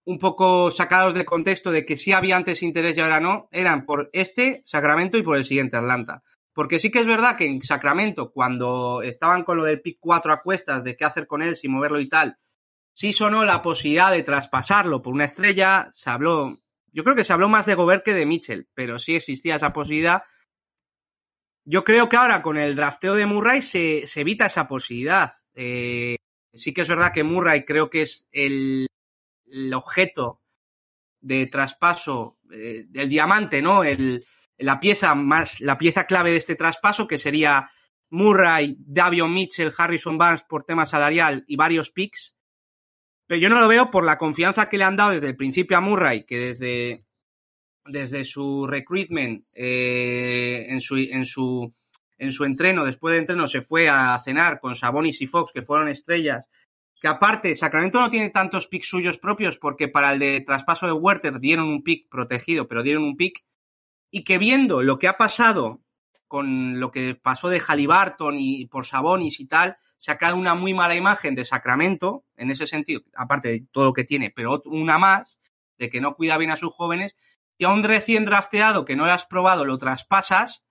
un poco sacados de contexto de que sí había antes interés y ahora no, eran por este Sacramento y por el siguiente Atlanta. Porque sí que es verdad que en Sacramento, cuando estaban con lo del pick 4 a cuestas, de qué hacer con él, si moverlo y tal, sí sonó la posibilidad de traspasarlo por una estrella, se habló, yo creo que se habló más de Gobert que de Mitchell, pero sí existía esa posibilidad. Yo creo que ahora con el drafteo de Murray se, evita esa posibilidad. Eh, sí que es verdad que Murray creo que es el, el objeto de traspaso eh, del diamante, ¿no? El, la pieza más, la pieza clave de este traspaso, que sería Murray, Davion Mitchell, Harrison Barnes por tema salarial y varios picks. Pero yo no lo veo por la confianza que le han dado desde el principio a Murray, que desde, desde su recruitment, eh, en, su, en, su, en su entreno, después de entreno, se fue a cenar con Sabonis y Fox, que fueron estrellas. Que aparte, Sacramento no tiene tantos picks suyos propios, porque para el de traspaso de Werther dieron un pick protegido, pero dieron un pick. Y que viendo lo que ha pasado con lo que pasó de Halliburton y por Sabonis y tal, quedado una muy mala imagen de Sacramento, en ese sentido, aparte de todo lo que tiene, pero una más, de que no cuida bien a sus jóvenes, y a un recién drafteado que no lo has probado, lo traspasas,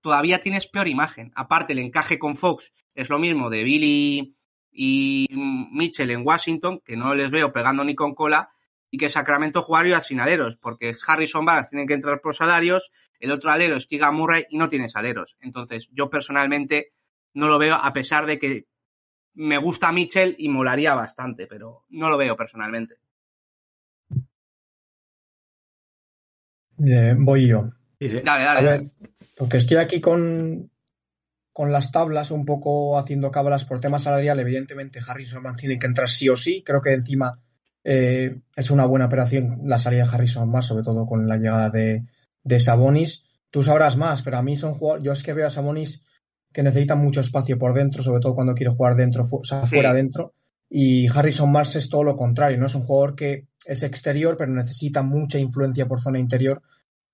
todavía tienes peor imagen. Aparte, el encaje con Fox es lo mismo de Billy y Mitchell en Washington, que no les veo pegando ni con cola, y que Sacramento jugaría sin aleros, porque Harrison Barnes tiene que entrar por salarios, el otro alero es Keegan Murray y no tienes aleros. Entonces, yo personalmente no lo veo, a pesar de que me gusta Mitchell y molaría bastante, pero no lo veo personalmente. Eh, voy yo. Sí, sí. Dale, A dale. ver, dale. porque estoy aquí con, con las tablas, un poco haciendo cábalas por tema salarial. Evidentemente, Harrison Barnes tiene que entrar sí o sí. Creo que encima eh, es una buena operación la salida de Harrison Barnes, sobre todo con la llegada de, de Sabonis. Tú sabrás más, pero a mí son jugadores. Yo es que veo a Sabonis que necesita mucho espacio por dentro, sobre todo cuando quiere jugar dentro, o sea, Sí. fuera dentro. Y Harrison Barnes es todo lo contrario, ¿no? Es un jugador que es exterior, pero necesita mucha influencia por zona interior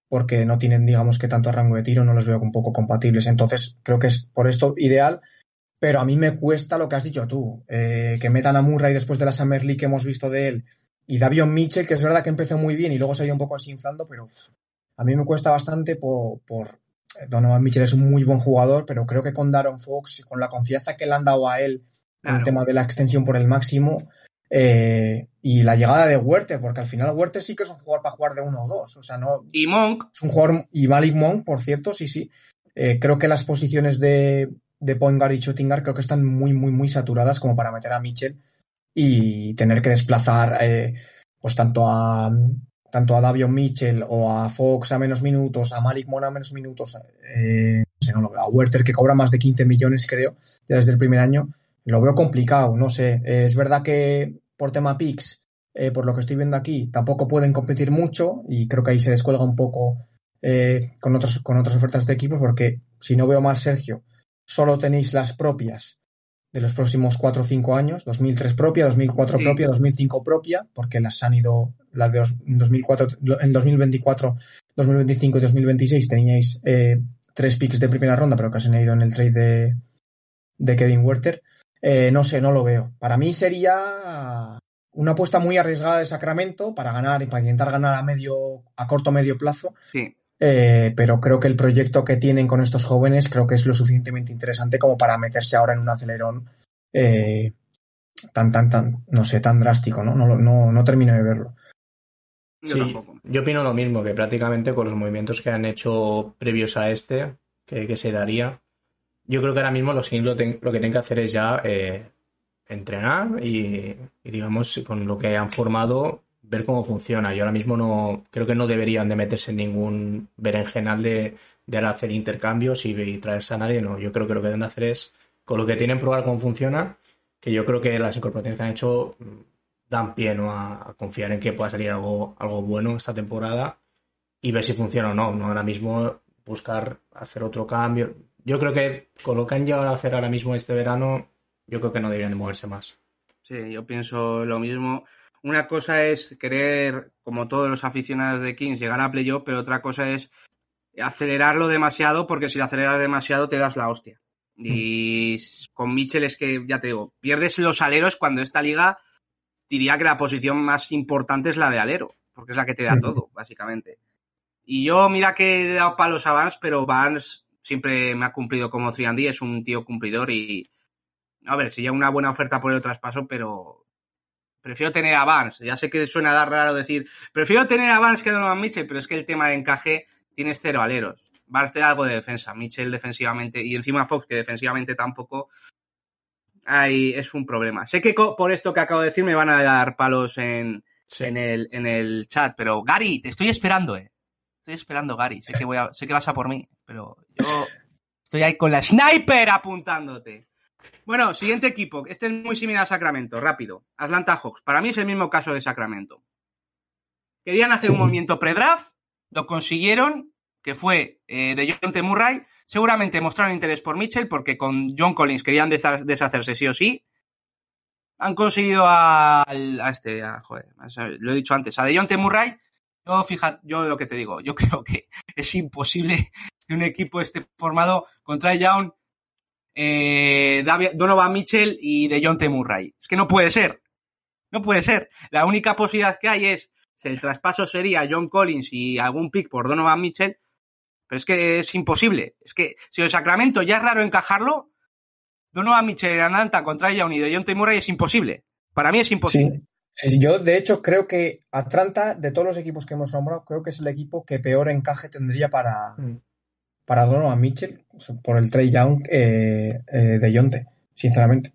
porque no tienen, digamos, que tanto rango de tiro, no los veo un poco compatibles. Entonces, creo que es por esto ideal, pero a mí me cuesta lo que has dicho tú, eh, que metan a Murray después de la Summer League que hemos visto de él, y Davion Mitchell, que es verdad que empezó muy bien y luego se ha ido un poco desinflando, pero uf, a mí me cuesta bastante por, por... Donovan Mitchell es un muy buen jugador, pero creo que con Daron Fox, con la confianza que le han dado a él en el tema de la extensión por el máximo, eh, y la llegada de Huerta, porque al final Huerta sí que es un jugador para jugar de uno o dos, o sea, no, Y Monk, es un jugador, y Malik Monk, por cierto, sí, sí. Eh, creo que las posiciones de, de point guard y shooting guard creo que están muy, muy, muy saturadas como para meter a Mitchell y tener que desplazar eh, pues tanto a tanto a Davion Mitchell o a Fox a menos minutos, a Malik Monk a menos minutos, eh, no sé, no lo veo, a Werther que cobra más de 15 millones creo, ya desde el primer año, lo veo complicado, no sé. Eh, es verdad que por tema picks, eh, por lo que estoy viendo aquí, tampoco pueden competir mucho y creo que ahí se descuelga un poco eh, con, otros, con otras ofertas de equipos porque si no veo mal, Sergio, solo tenéis las propias de los próximos 4 o 5 años, 2003 propia, 2004 Sí. propia, 2005 propia, porque las han ido, las de dos- en 2004, en 2024, 2025 y 2026 teníais eh, tres picks de primera ronda, pero que se han ido en el trade de, de Kevin Werther. Eh, no sé, no lo veo. Para mí sería una apuesta muy arriesgada de Sacramento para ganar y para intentar ganar a medio, a corto medio plazo. sí. Eh, pero creo que el proyecto que tienen con estos jóvenes creo que es lo suficientemente interesante como para meterse ahora en un acelerón eh, tan, tan, tan, no sé, tan drástico, ¿no? No, no, no termino de verlo. Yo sí, tampoco. yo opino lo mismo, que prácticamente con los movimientos que han hecho previos a este, que, que se daría, yo creo que ahora mismo los Kings lo, ten- lo que tienen que hacer es ya eh, entrenar y, y, digamos, con lo que han formado, ver cómo funciona. Yo ahora mismo no creo que no deberían de meterse en ningún berenjenal de, hacer intercambios y, y traerse a nadie. No, yo creo que lo que deben de hacer es, con lo que tienen, probar cómo funciona, que yo creo que las incorporaciones que han hecho dan pie ¿no? a, a confiar en que pueda salir algo, algo bueno esta temporada y ver si funciona o no. No ahora mismo buscar hacer otro cambio. Yo creo que con lo que han llegado a hacer ahora mismo este verano, yo creo que no deberían de moverse más. Sí, yo pienso lo mismo. Una cosa es querer, como todos los aficionados de Kings, llegar a playoff, pero otra cosa es acelerarlo demasiado, porque si lo aceleras demasiado te das la hostia. Y con Mitchell es que, ya te digo, pierdes los aleros cuando esta liga diría que la posición más importante es la de alero, porque es la que te da todo, básicamente. Y yo, mira que he dado palos a Vance, pero Vance siempre me ha cumplido como 3D, es un tío cumplidor y, a ver, si llega una buena oferta por el traspaso, pero prefiero tener a Vance. Ya sé que suena dar raro decir, prefiero tener a Vance que a Donovan Mitchell, pero es que el tema de encaje tienes cero aleros. Vance te da algo de defensa, Mitchell defensivamente y encima Fox que defensivamente tampoco. Ahí es un problema. Sé que por esto que acabo de decir me van a dar palos en, Sí. en, el, en el chat, pero Gary, te estoy esperando, eh. Estoy esperando, Gary. Sé que, voy a, sé que vas a por mí, pero yo estoy ahí con la sniper apuntándote. Bueno, siguiente equipo. Este es muy similar a Sacramento, rápido. Atlanta Hawks. Para mí es el mismo caso de Sacramento. Querían hacer Sí. un movimiento pre-draft, lo consiguieron, que fue eh, de John T. Murray. Seguramente mostraron interés por Mitchell, porque con John Collins querían deshacerse sí o sí. Han conseguido a, este, a- joder, lo he dicho antes, a de John T. Murray. Yo, fíjate, yo lo que te digo, yo creo que es imposible que un equipo esté formado contra Young, eh, Donovan Mitchell y de John T. Murray. Es que no puede ser. No puede ser. La única posibilidad que hay es, el traspaso sería John Collins y algún pick por Donovan Mitchell, pero es que es imposible. Es que si el Sacramento ya es raro encajarlo, Donovan Mitchell en Atlanta contra Young y de John. Murray es imposible. Para mí es imposible. Sí. Yo de hecho creo que Atlanta, de todos los equipos que hemos nombrado, creo que es el equipo que peor encaje tendría para, Mm. para Donovan Mitchell por el Trey Young eh, eh, de Yonte, sinceramente.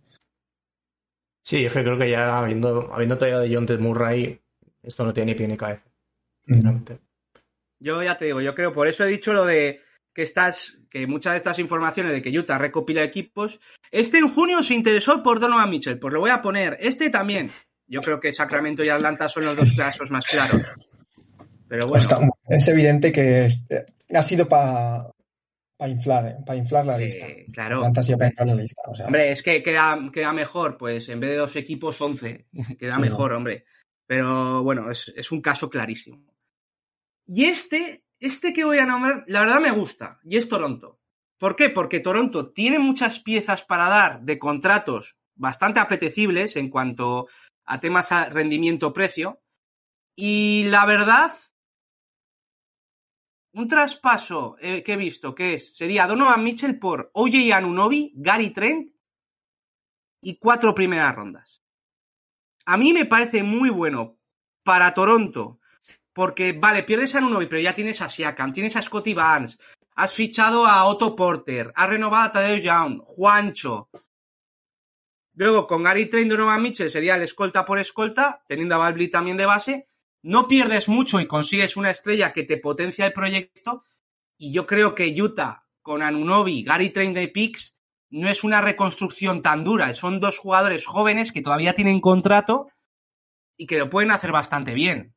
Sí, es que creo que ya habiendo, habiendo todavía de T. Murray, esto no tiene ni pie ni cabeza. Mm. Yo ya te digo, yo creo, por eso he dicho lo de que estas, que muchas de estas informaciones de que Utah recopila equipos. Este en junio se interesó por Donovan Mitchell, pues lo voy a poner. Este también. Yo creo que Sacramento y Atlanta son los dos casos más claros. Pero bueno, Está- es evidente que eh, ha sido para inflar, para inflar la sí, lista. claro. Atlanta ha sido para inflar la lista. o sea, Hombre, es que queda, queda mejor, pues en vez de dos equipos, 11. Queda Sí. mejor, hombre. Pero bueno, es, es un caso clarísimo. Y este, este que voy a nombrar, la verdad me gusta, y es Toronto. ¿Por qué? Porque Toronto tiene muchas piezas para dar de contratos bastante apetecibles en cuanto a temas a rendimiento-precio. Y la verdad, un traspaso eh, que he visto que es, sería Donovan Mitchell por OJ Anunobi, Gary Trent y cuatro primeras rondas. A mí me parece muy bueno para Toronto, porque vale, pierdes a Anunobi, pero ya tienes a Siakam, tienes a Scotty Barnes, has fichado a Otto Porter, has renovado a Tadeo Young, Juancho. Luego con Gary Trent, Donovan Mitchell sería el escolta por escolta, teniendo a Balbly también de base. No pierdes mucho y consigues una estrella que te potencia el proyecto. Y yo creo que Utah con Anunobi, Gary Trent de Picks, no es una reconstrucción tan dura. Son dos jugadores jóvenes que todavía tienen contrato y que lo pueden hacer bastante bien.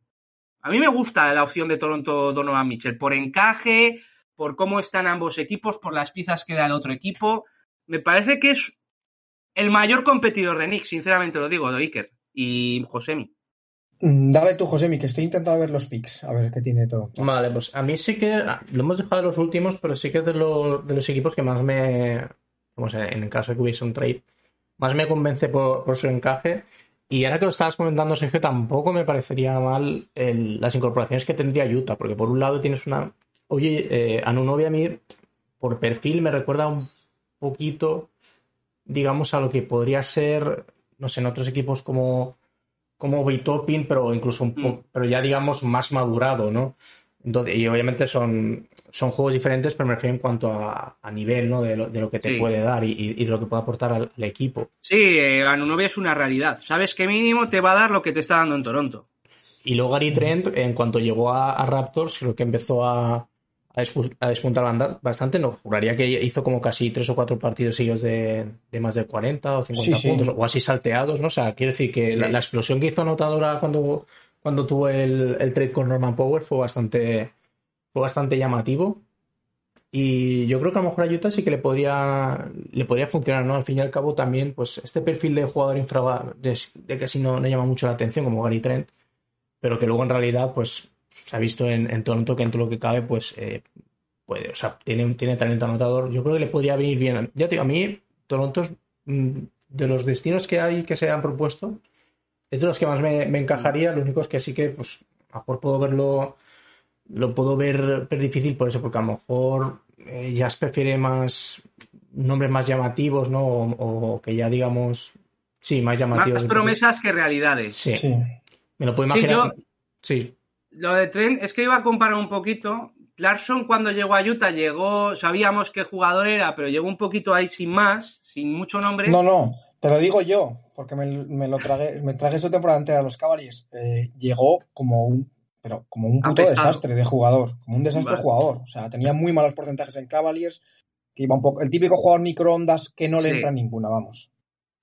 A mí me gusta la opción de Toronto Donovan Mitchell por encaje, por cómo están ambos equipos, por las piezas que da el otro equipo. Me parece que es el mayor competidor de Nick, sinceramente lo digo, de Iker y Josemi. mm, Dale tú, Josemi, que estoy intentando ver los picks, a ver qué tiene Toronto. Vale, pues a mí sí que ah, lo hemos dejado de los últimos, pero sí que es de, los de los equipos que más me, vamos, en el caso de que hubiese un trade, más me convence por, por su encaje. Y ahora que lo estabas comentando, Sergio, tampoco me parecería mal el- las incorporaciones que tendría Utah, porque por un lado tienes una. Oye, eh, Anunobi a mí, por perfil, me recuerda un poquito, digamos, a lo que podría ser, no sé, en otros equipos como, como Bitopin, pero incluso un poco, Mm. pero ya digamos más madurado, ¿no? Entonces, y obviamente son, son juegos diferentes, pero me refiero en cuanto a, a nivel, ¿no? De lo, de lo que te Sí. puede dar y, y- de lo que puede aportar al, al equipo. Sí, eh, Anunobi es una realidad. Sabes que mínimo te va a dar lo que te está dando en Toronto. Y luego Gary Trent, en cuanto llegó a, a Raptors, creo que empezó a, a, despu- a despuntar bastante. No, juraría que hizo como casi tres o cuatro partidos seguidos de, de más de 40 o 50 Sí, sí. puntos, o así salteados, ¿no? O sea, quiero decir que la, la explosión que hizo anotadora cuando, cuando tuvo el, el trade con Norman Power fue bastante, fue bastante llamativo. Y yo creo que a lo mejor a Utah sí que le podría, le podría funcionar, ¿no? Al fin y al cabo también, pues este perfil de jugador infra de, de que así no, no llama mucho la atención, como Gary Trent, pero que luego en realidad, pues, se ha visto en, Toronto que en todo lo que cabe, pues, eh, puede, o sea, tiene, tiene talento anotador. Yo creo que le podría venir bien. Ya te digo, a mí, Toronto mm, de los destinos que hay que se han propuesto, es de los que más me, me encajaría. Lo único es que sí que, pues, a lo mejor puedo verlo, lo puedo ver, ver difícil por eso, porque a lo mejor eh, Jazz prefiere más nombres más llamativos, ¿no? O, o que ya digamos, sí, más llamativos. Más promesas que realidades. Sí, Sí. me lo puedo Sí, imaginar. yo- Sí, Lo de Trent es que iba a comparar un poquito. Clarkson cuando llegó a Utah llegó, sabíamos qué jugador era, pero llegó un poquito ahí sin más, sin mucho nombre. No, no, te lo digo yo, porque me, me lo tragué, me tragué su temporada entera a los Cavaliers. Eh, llegó como un, pero como un puto desastre de jugador, como un desastre Vale. jugador. O sea, tenía muy malos porcentajes en Cavaliers, que iba un poco, el típico jugador microondas que no le entra ninguna, vamos.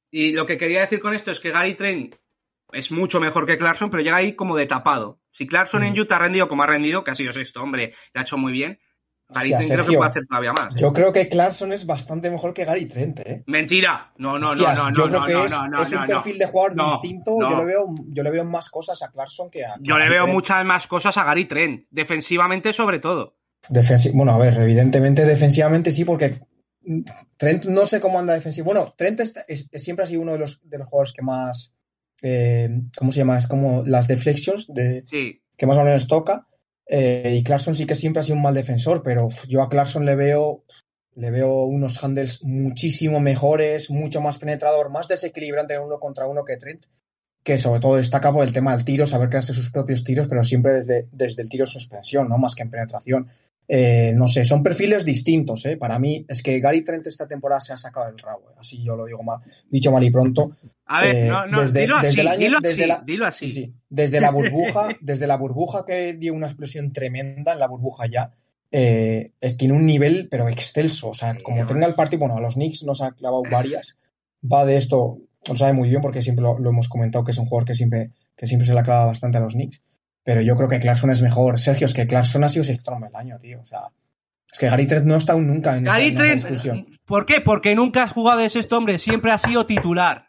Y lo que quería decir con esto es que Gary Trent es mucho mejor que Clarkson, pero llega ahí como de tapado. Si Clarkson en Mm. Utah ha rendido como ha rendido, que ha sido sexto, hombre, le ha hecho muy bien, Gary Trent creo que puede hacer todavía más. ¿eh? Yo creo que Clarkson es bastante mejor que Gary Trent, ¿eh? Mentira. No, no, no, no, no, no, no, es, no, no, es un no, perfil de jugador No, distinto. no. Yo, le veo, más cosas a Clarkson que a. Yo le veo muchas más cosas a Gary Trent, defensivamente sobre todo. Bueno, a ver, evidentemente defensivamente sí, porque Trent no sé cómo anda defensivo. Bueno, Trent siempre ha sido uno de los, de los jugadores que más. eh, ¿Cómo se llama? Es como las deflections de, Sí. que más o menos toca. Eh, y Clarkson sí que siempre ha sido un mal defensor, pero yo a Clarkson le veo. Le veo unos handles muchísimo mejores, mucho más penetrador, más desequilibrante en uno contra uno que Trent, que sobre todo destaca por el tema del tiro, saber crearse sus propios tiros, pero siempre desde, desde el tiro suspensión, ¿no? Más que en penetración. Eh, no sé, son perfiles distintos, ¿eh? Para mí es que Gary Trent esta temporada se ha sacado el rabo, así yo lo digo mal, dicho mal y pronto. A ver, Eh, no, no, desde- dilo así, año- dilo desde así, la- dilo así. Sí. Desde la burbuja, desde la burbuja que dio una explosión tremenda en la burbuja ya, eh, es- tiene un nivel pero excelso. O sea, como tenga el partido, bueno, a los Knicks nos ha clavado varias. Va de esto, lo sabe muy bien porque siempre lo, lo hemos comentado que es un jugador que siempre, que siempre se le ha clavado bastante a los Knicks. Pero yo creo que Clarkson es mejor. Sergio, es que Clarkson ha sido sexto del año, tío. O sea, es que Gary Trent no ha estado nunca en esa, Gary esa discusión. ¿por qué? Porque nunca has jugado de sexto hombre, siempre ha sido titular.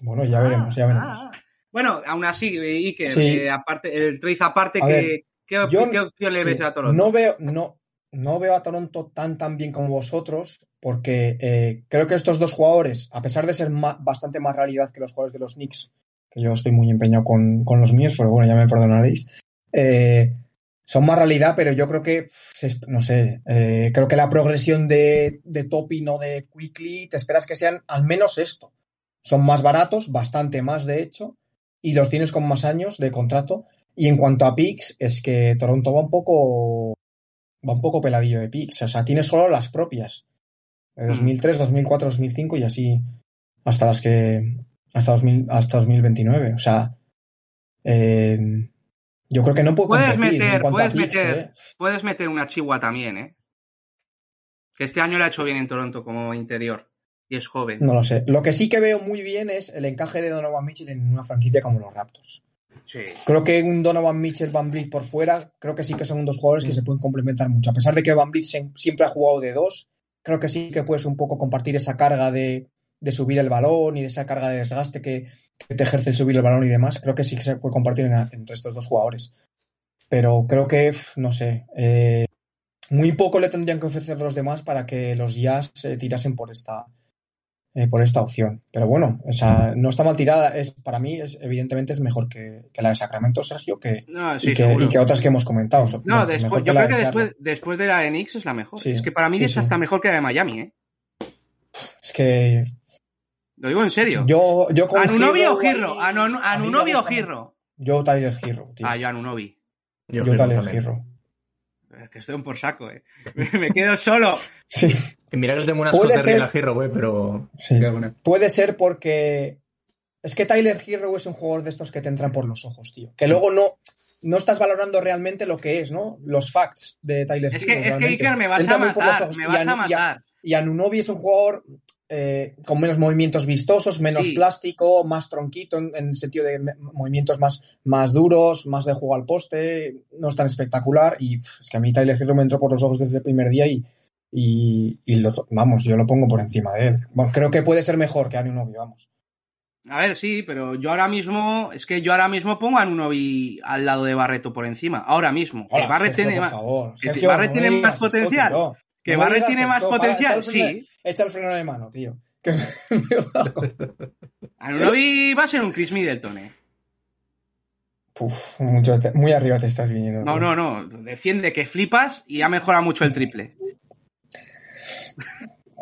Bueno, ya veremos, ya veremos. Ah, ah. Bueno, aún así, Iker, Sí. eh, aparte, el trace aparte, A ¿qué, ver, qué, Yo- qué opción le sí, ves a Toronto? No veo, no, no veo a Toronto tan tan bien como vosotros, porque eh, creo que estos dos jugadores, a pesar de ser ma- bastante más realidad que los jugadores de los Knicks, que yo estoy muy empeñado con, con los míos, pero bueno, ya me perdonaréis, eh, son más realidad, pero yo creo que, no sé, eh, creo que la progresión de, de Topping o de Quickly, te esperas que sean al menos esto. Son más baratos, bastante más de hecho, y los tienes con más años de contrato. Y en cuanto a picks, es que Toronto va un poco va un poco peladillo de picks. O sea, tiene solo las propias. De 2003, 2004, 2005 y así hasta las que hasta 2000, hasta 2029. O sea, eh, yo creo que no puedo Puedes competir meter, puedes picks, meter, ¿eh? puedes meter una chigua también, ¿eh? Que este año le ha hecho bien en Toronto como interior. Y es joven. No lo sé. Lo que sí que veo muy bien es el encaje de Donovan Mitchell en una franquicia como los Raptors. Sí. Creo que un Donovan Mitchell, Van Vliet por fuera, creo que sí que son dos jugadores que se pueden complementar mucho. A pesar de que Van Vliet siempre ha jugado de dos, creo que sí que puedes un poco compartir esa carga de, de subir el balón y de esa carga de desgaste que, que te ejerce el subir el balón y demás. Creo que sí que se puede compartir en- entre estos dos jugadores. Pero creo que, no sé, eh, muy poco le tendrían que ofrecer los demás para que los Jazz se tirasen por esta, eh, por esta opción. Pero bueno, o sea, no está mal tirada. Es, para mí, es, evidentemente, es mejor que, que la de Sacramento, Sergio, que, No, sí, y, que, y que otras que hemos comentado. No, después, yo creo que de después, después de la de Knicks es la mejor. Sí, es que para mí sí, es sí. hasta mejor que la de Miami, ¿eh? Es que Lo digo en serio. Yo, yo con ¿Anunobi o Girro? ¿Anunobi o Girro? Yo Tyler tío. Ah, yo Anunobi. Yo, yo Girro Tyler también. Hero. Es que estoy un por saco, eh. Me quedo solo. Sí, Mira que tengo unas cosas ser- a Girro, güey, pero. sí. Puede ser porque. Es que Tyler Hero es un jugador de estos que te entran por los ojos, tío. Que luego no, no estás valorando realmente lo que es, ¿no? Los facts de Tyler Es Hero. que, es que. Iker, me vas a Entra matar. ojos. Me Y vas a matar. Y Anunobi es un jugador eh, con menos movimientos vistosos, menos Sí. plástico, más tronquito en, en sentido de movimientos más, más duros, más de juego al poste, no es tan espectacular. Y pff, es que a mí Tyler Hero me entró por los ojos desde el primer día y, y, y lo, vamos, yo lo pongo por encima de él. Bueno, creo que puede ser mejor que Anunobi, vamos. A ver, sí, pero yo ahora mismo, es que yo ahora mismo pongo a Anunobi al lado de Barreto por encima. Ahora mismo. Hola, Barret Sergio, tiene por más. favor. que Sergio, Barret no tiene más digas potencial. Que No me Barret digas tiene más esto, potencial, echa el freno- sí. Echa el freno de mano, tío. Que me-. Anunobi va a ser un Chris Middleton, eh. Uf, mucho muy arriba te estás viniendo. No, no, no. Defiende que flipas y ha mejorado mucho el triple.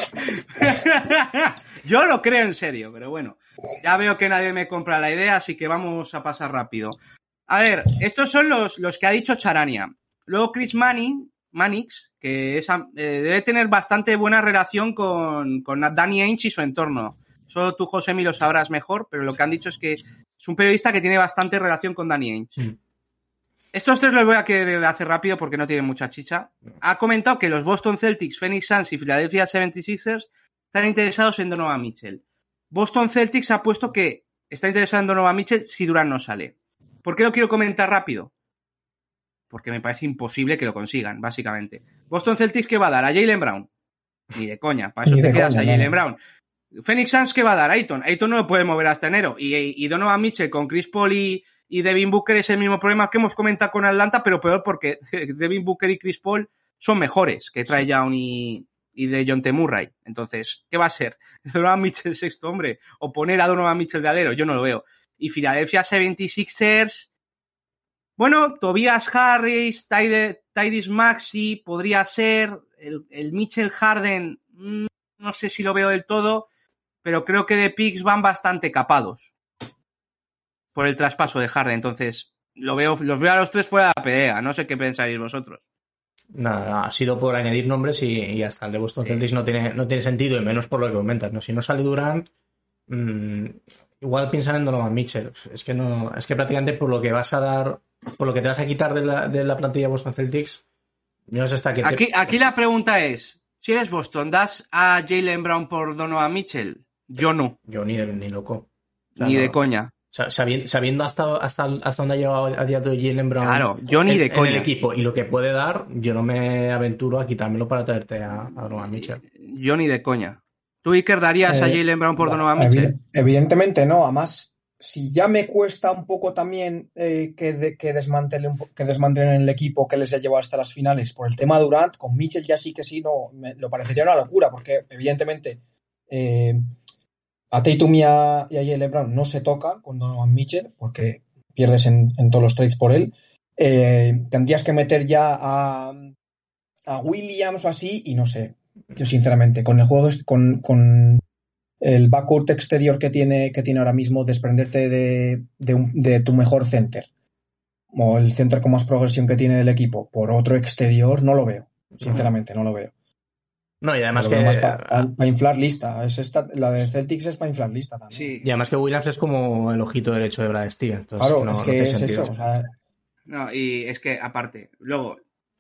Yo lo creo en serio, pero bueno. Ya veo que nadie me compra la idea, así que vamos a pasar rápido. A ver, estos son los, los que ha dicho Charania. Luego Chris Manning, Mannix, que es, eh, debe tener bastante buena relación con, con Danny Ainge y su entorno. Solo tú, Josemi, lo sabrás mejor, pero lo que han dicho es que es un periodista que tiene bastante relación con Danny Ainge. Mm. Estos tres los voy a querer hacer rápido porque no tienen mucha chicha. Ha comentado que los Boston Celtics, Phoenix Suns y Philadelphia 76ers están interesados en Donovan Mitchell. Boston Celtics ha puesto que está interesado en Donovan Mitchell si Durant no sale. ¿Por qué lo quiero comentar rápido? Porque me parece imposible que lo consigan, básicamente. Boston Celtics, ¿qué va a dar? ¿A Jalen Brown? Ni de coña, para eso te quedas coña, a Jalen no. Brown. Phoenix Suns, ¿qué va a dar? Ayton. Ayton no lo puede mover hasta enero. Y, y Donovan Mitchell con Chris Paul y, y Devin Booker es el mismo problema que hemos comentado con Atlanta, pero peor porque Devin Booker y Chris Paul son mejores que Trae Young y, y de John T. Murray. Entonces, ¿qué va a ser? Donovan Mitchell sexto hombre o poner a Donovan Mitchell de alero, yo no lo veo. Y Philadelphia 76ers, bueno, Tobias Harris, Tyrese Maxi podría ser, el, el Mitchell Harden, mm, no sé si lo veo del todo, pero creo que de picks van bastante capados por el traspaso de Harden, entonces lo veo, los veo a los tres fuera de la pelea, no sé qué pensáis vosotros. Nada, ha sido por añadir nombres y, está. El de Boston Celtics no tiene, no tiene sentido, y menos por lo que comentas. ¿no? Si no sale Durant, mm, igual piensan en Donovan Mitchell. Es que no, es que prácticamente por lo que vas a dar, por lo que te vas a quitar de la, de la plantilla Boston Celtics, no sé hasta qué. te- Aquí, aquí la pregunta es, si eres Boston, ¿das a Jalen Brown por Donovan Mitchell? Yo no, Yo ni, de- ni loco. O sea, ni no. de coña. Sabiendo, sabiendo hasta, hasta, hasta dónde ha llegado a día de hoy Jalen Brown Claro, yo ni en- de en coña. el equipo y lo que puede dar, yo no me aventuro a quitármelo para traerte a, a Donovan Mitchell. Yo ni de coña. ¿Tú, Iker, darías a Eh, Jalen Brown por Donovan Mitchell? evi- Evidentemente no, además, si ya me cuesta un poco también eh, que, de- que, desmantelen, el equipo que les ha llevado hasta las finales por el tema Durant, con Mitchell ya sí que sí, no, me, lo parecería una locura, porque evidentemente eh, a Tatum y a, y Brown no se tocan con Donovan Mitchell, porque pierdes en, todos los trades por él. Eh, tendrías que meter ya a, a Williams o así, y no sé, yo sinceramente, con el juego, con el backcourt exterior que tiene, que tiene ahora mismo, desprenderte de, de, un- de tu mejor center, o el center con más progresión que tiene el equipo, por otro exterior, no lo veo. Sinceramente, no lo veo. No, y además Lo que, para inflar lista. Es esta, la de Celtics es para inflar lista también. Sí. y además que Williams es como el ojito derecho de Brad Stevens. Claro, no- es no que tiene es sentido. eso. o sea, No, y es que aparte, luego,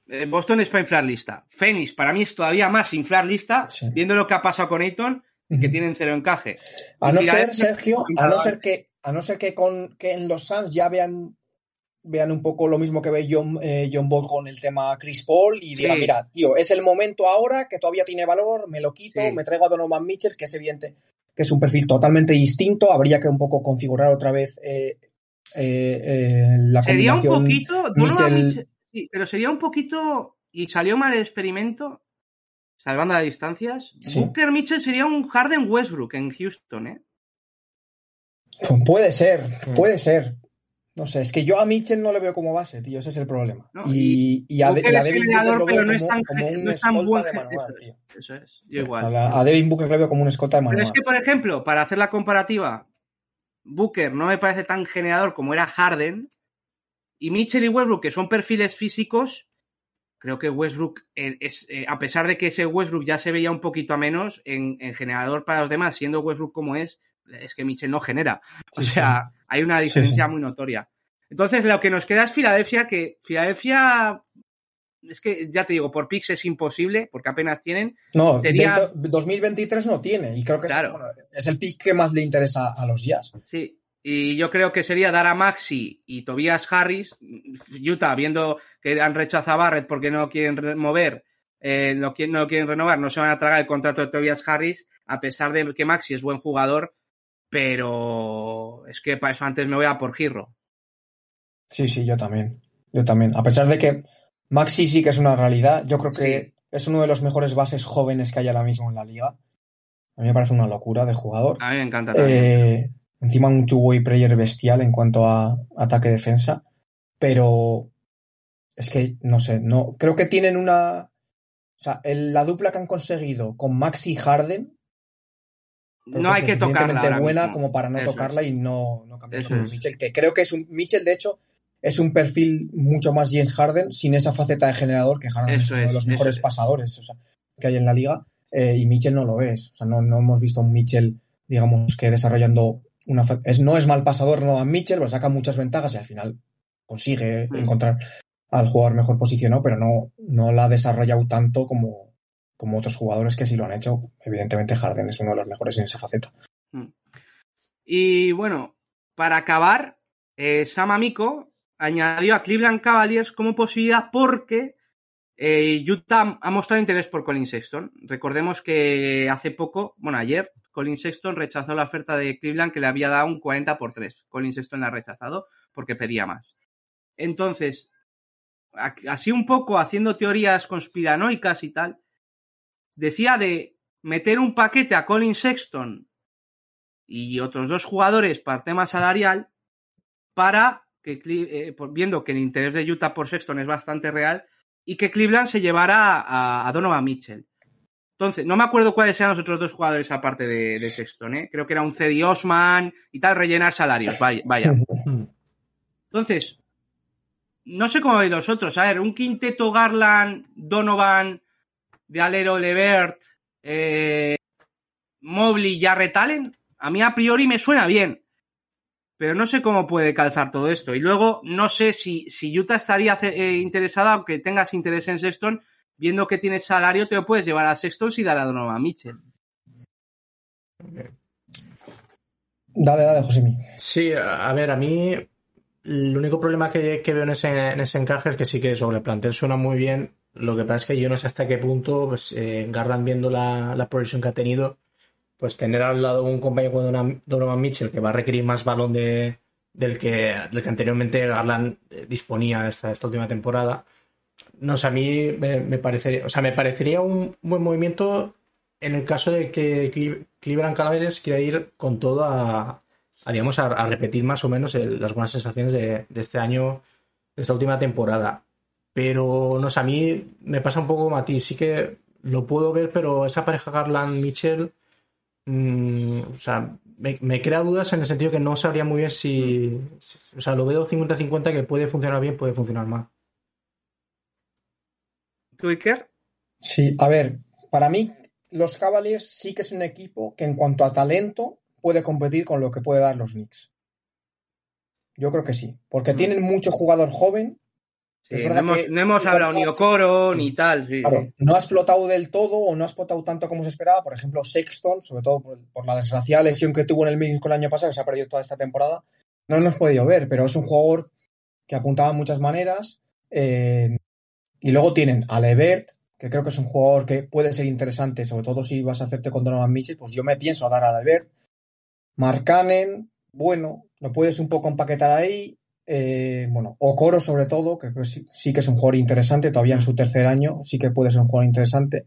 eh, Boston es para inflar lista. Phoenix para mí es todavía más inflar lista, Sí. viendo lo que ha pasado con Ayton, que tienen cero encaje. A no ser, Sergio, a no ser que, a no ser que con que en los Suns ya vean vean un poco lo mismo que ve John, eh, John Ball con el tema Chris Paul y digan, Sí. mira, tío, es el momento ahora que todavía tiene valor, me lo quito, Sí. me traigo a Donovan Mitchell, que es evidente que es un perfil totalmente distinto, habría que un poco configurar otra vez eh, eh, eh, la Sería un poquito, Donovan Mitchell- Mitchell- sí, pero sería un poquito, y salió mal el experimento, salvando las distancias, Sí. Booker Mitchell sería un Harden Westbrook en Houston, ¿eh? Puede ser, puede ser. No sé, es que yo a Mitchell no le veo como base, tío, ese es el problema. No, y, y a, Booker y a es Devin Booker pero no es como, tan, como un no es tan escolta buen de gen- manual, eso, tío. eso es, yo igual. A, la- a Devin Booker le veo como un escolta de Pero es que, por ejemplo, para hacer la comparativa, Booker no me parece tan generador como era Harden. Y Mitchell y Westbrook, que son perfiles físicos, creo que Westbrook, es, eh, a pesar de que ese Westbrook ya se veía un poquito a menos, en, en generador para los demás, siendo Westbrook como es, es que Mitchell no genera. O Sí, sea, hay una diferencia sí. muy notoria. Entonces, lo que nos queda es Filadelfia, que Filadelfia, es que ya te digo, por picks es imposible, porque apenas tienen. No, desde 2023 no tiene, y creo que es- bueno, es, el pick que más le interesa a los Jazz. Sí, y yo creo que sería dar a Maxi y Tobias Harris, Utah, viendo que han rechazado a Barrett porque no quieren re- mover, eh, no, quieren, no lo quieren renovar, no se van a tragar el contrato de Tobias Harris, a pesar de que Maxi es buen jugador, pero es que para eso antes me voy a por Girro. Sí, sí, yo también. Yo también. A pesar de que Maxi sí que es una realidad, yo creo que Sí. es uno de los mejores bases jóvenes que hay ahora mismo en la liga. A mí me parece una locura de jugador. A mí me encanta también. Eh, encima un two-way player bestial en cuanto a ataque-defensa. Pero es que, no sé, no creo que tienen una... O sea, el- la dupla que han conseguido con Maxi y Harden no hay que tocarla ahora buena mismo. como para no Eso tocarla es. y no, no cambiarla es. Mitchell, que creo que es un Mitchell, de hecho, es un perfil mucho más James Harden sin esa faceta de generador que Harden es uno de los mejores es. pasadores o sea, que hay en la liga eh, y Mitchell no lo es. O sea, no, no hemos visto un Mitchell, digamos, que desarrollando una... fa- Es, no es mal pasador, no a Mitchell, pero saca muchas ventajas y al final consigue Mm. encontrar al jugador mejor posicionado, pero no, no la ha desarrollado tanto como, como otros jugadores que sí lo han hecho. Evidentemente Harden es uno de los mejores en esa faceta. Y bueno, para acabar, eh, Sam Amico añadió a Cleveland Cavaliers como posibilidad porque eh, Utah ha mostrado interés por Colin Sexton. Recordemos que hace poco, bueno, ayer, Colin Sexton rechazó la oferta de Cleveland que le había dado un 40 por 3. Colin Sexton la ha rechazado porque pedía más. Entonces, así un poco haciendo teorías conspiranoicas y tal, decía de meter un paquete a Colin Sexton y otros dos jugadores para tema salarial para que, eh, viendo que el interés de Utah por Sexton es bastante real, y que Cleveland se llevara a Donovan Mitchell. Entonces, no me acuerdo cuáles eran los otros dos jugadores aparte de, de Sexton, ¿eh? Creo que era un Cedi Osman y tal, rellenar salarios, vaya. vaya. Entonces, no sé cómo veis los otros. A ver, un quinteto Garland, Donovan, de Alero Levert, eh, Mobley, Jarrett Allen, a mí a priori me suena bien. Pero no sé cómo puede calzar todo esto. Y luego, no sé si, si Utah estaría eh, interesada, aunque tengas interés en Sexton, viendo que tienes salario, te lo puedes llevar a Sexton y dar a Donovan Mitchell. Dale, dale, Josemi. Sí, a ver, a mí el único problema que, que veo en ese, en ese encaje es que sí que sobre el plantel suena muy bien. Lo que pasa es que yo no sé hasta qué punto, pues, eh, Garland viendo la, la progresión que ha tenido, pues tener al lado un compañero como Donovan- Donovan Mitchell que va a requerir más balón de, del, que, del que anteriormente Garland eh, disponía esta, esta última temporada. No sé, a mí me, parecería, o sea, me parecería un buen movimiento en el caso de que Cle- Cleveland Cavaliers quiera ir con todo a, digamos, a, repetir más o menos las buenas sensaciones de, este año, de esta última temporada. Pero, no sé, a mí me pasa un poco como a ti. Sí que lo puedo ver, pero esa pareja Garland-Mitchell, mm, o sea, me, me crea dudas en el sentido que no sabría muy bien si, si- o sea, lo veo 50-50 que puede funcionar bien, puede funcionar mal. ¿Tú, Iker? Sí, a ver, para mí los Cavaliers sí que es un equipo que en cuanto a talento puede competir con lo que puede dar los Knicks. Yo creo que sí, porque Mm. tienen mucho jugador joven. Sí, Es no hemos, no hablado ni Okoro Sí. ni tal. Sí, Claro, sí. no ha explotado del todo o no ha explotado tanto como se esperaba. Por ejemplo, Sexton, sobre todo por, por la desgraciada lesión que tuvo en el Middlesbrough el año pasado, que se ha perdido toda esta temporada, no nos hemos podido ver, pero es un jugador que apuntaba en muchas maneras. eh, y luego tienen a Levert, que creo que es un jugador que puede ser interesante, sobre todo si vas a hacerte con Donovan Mitchell, pues yo me pienso dar a Levert. Marcanen, bueno, lo puedes un poco empaquetar ahí. Eh, bueno, Okoro sobre todo, que creo sí, sí que es un jugador interesante, todavía en su tercer año, sí que puede ser un jugador interesante.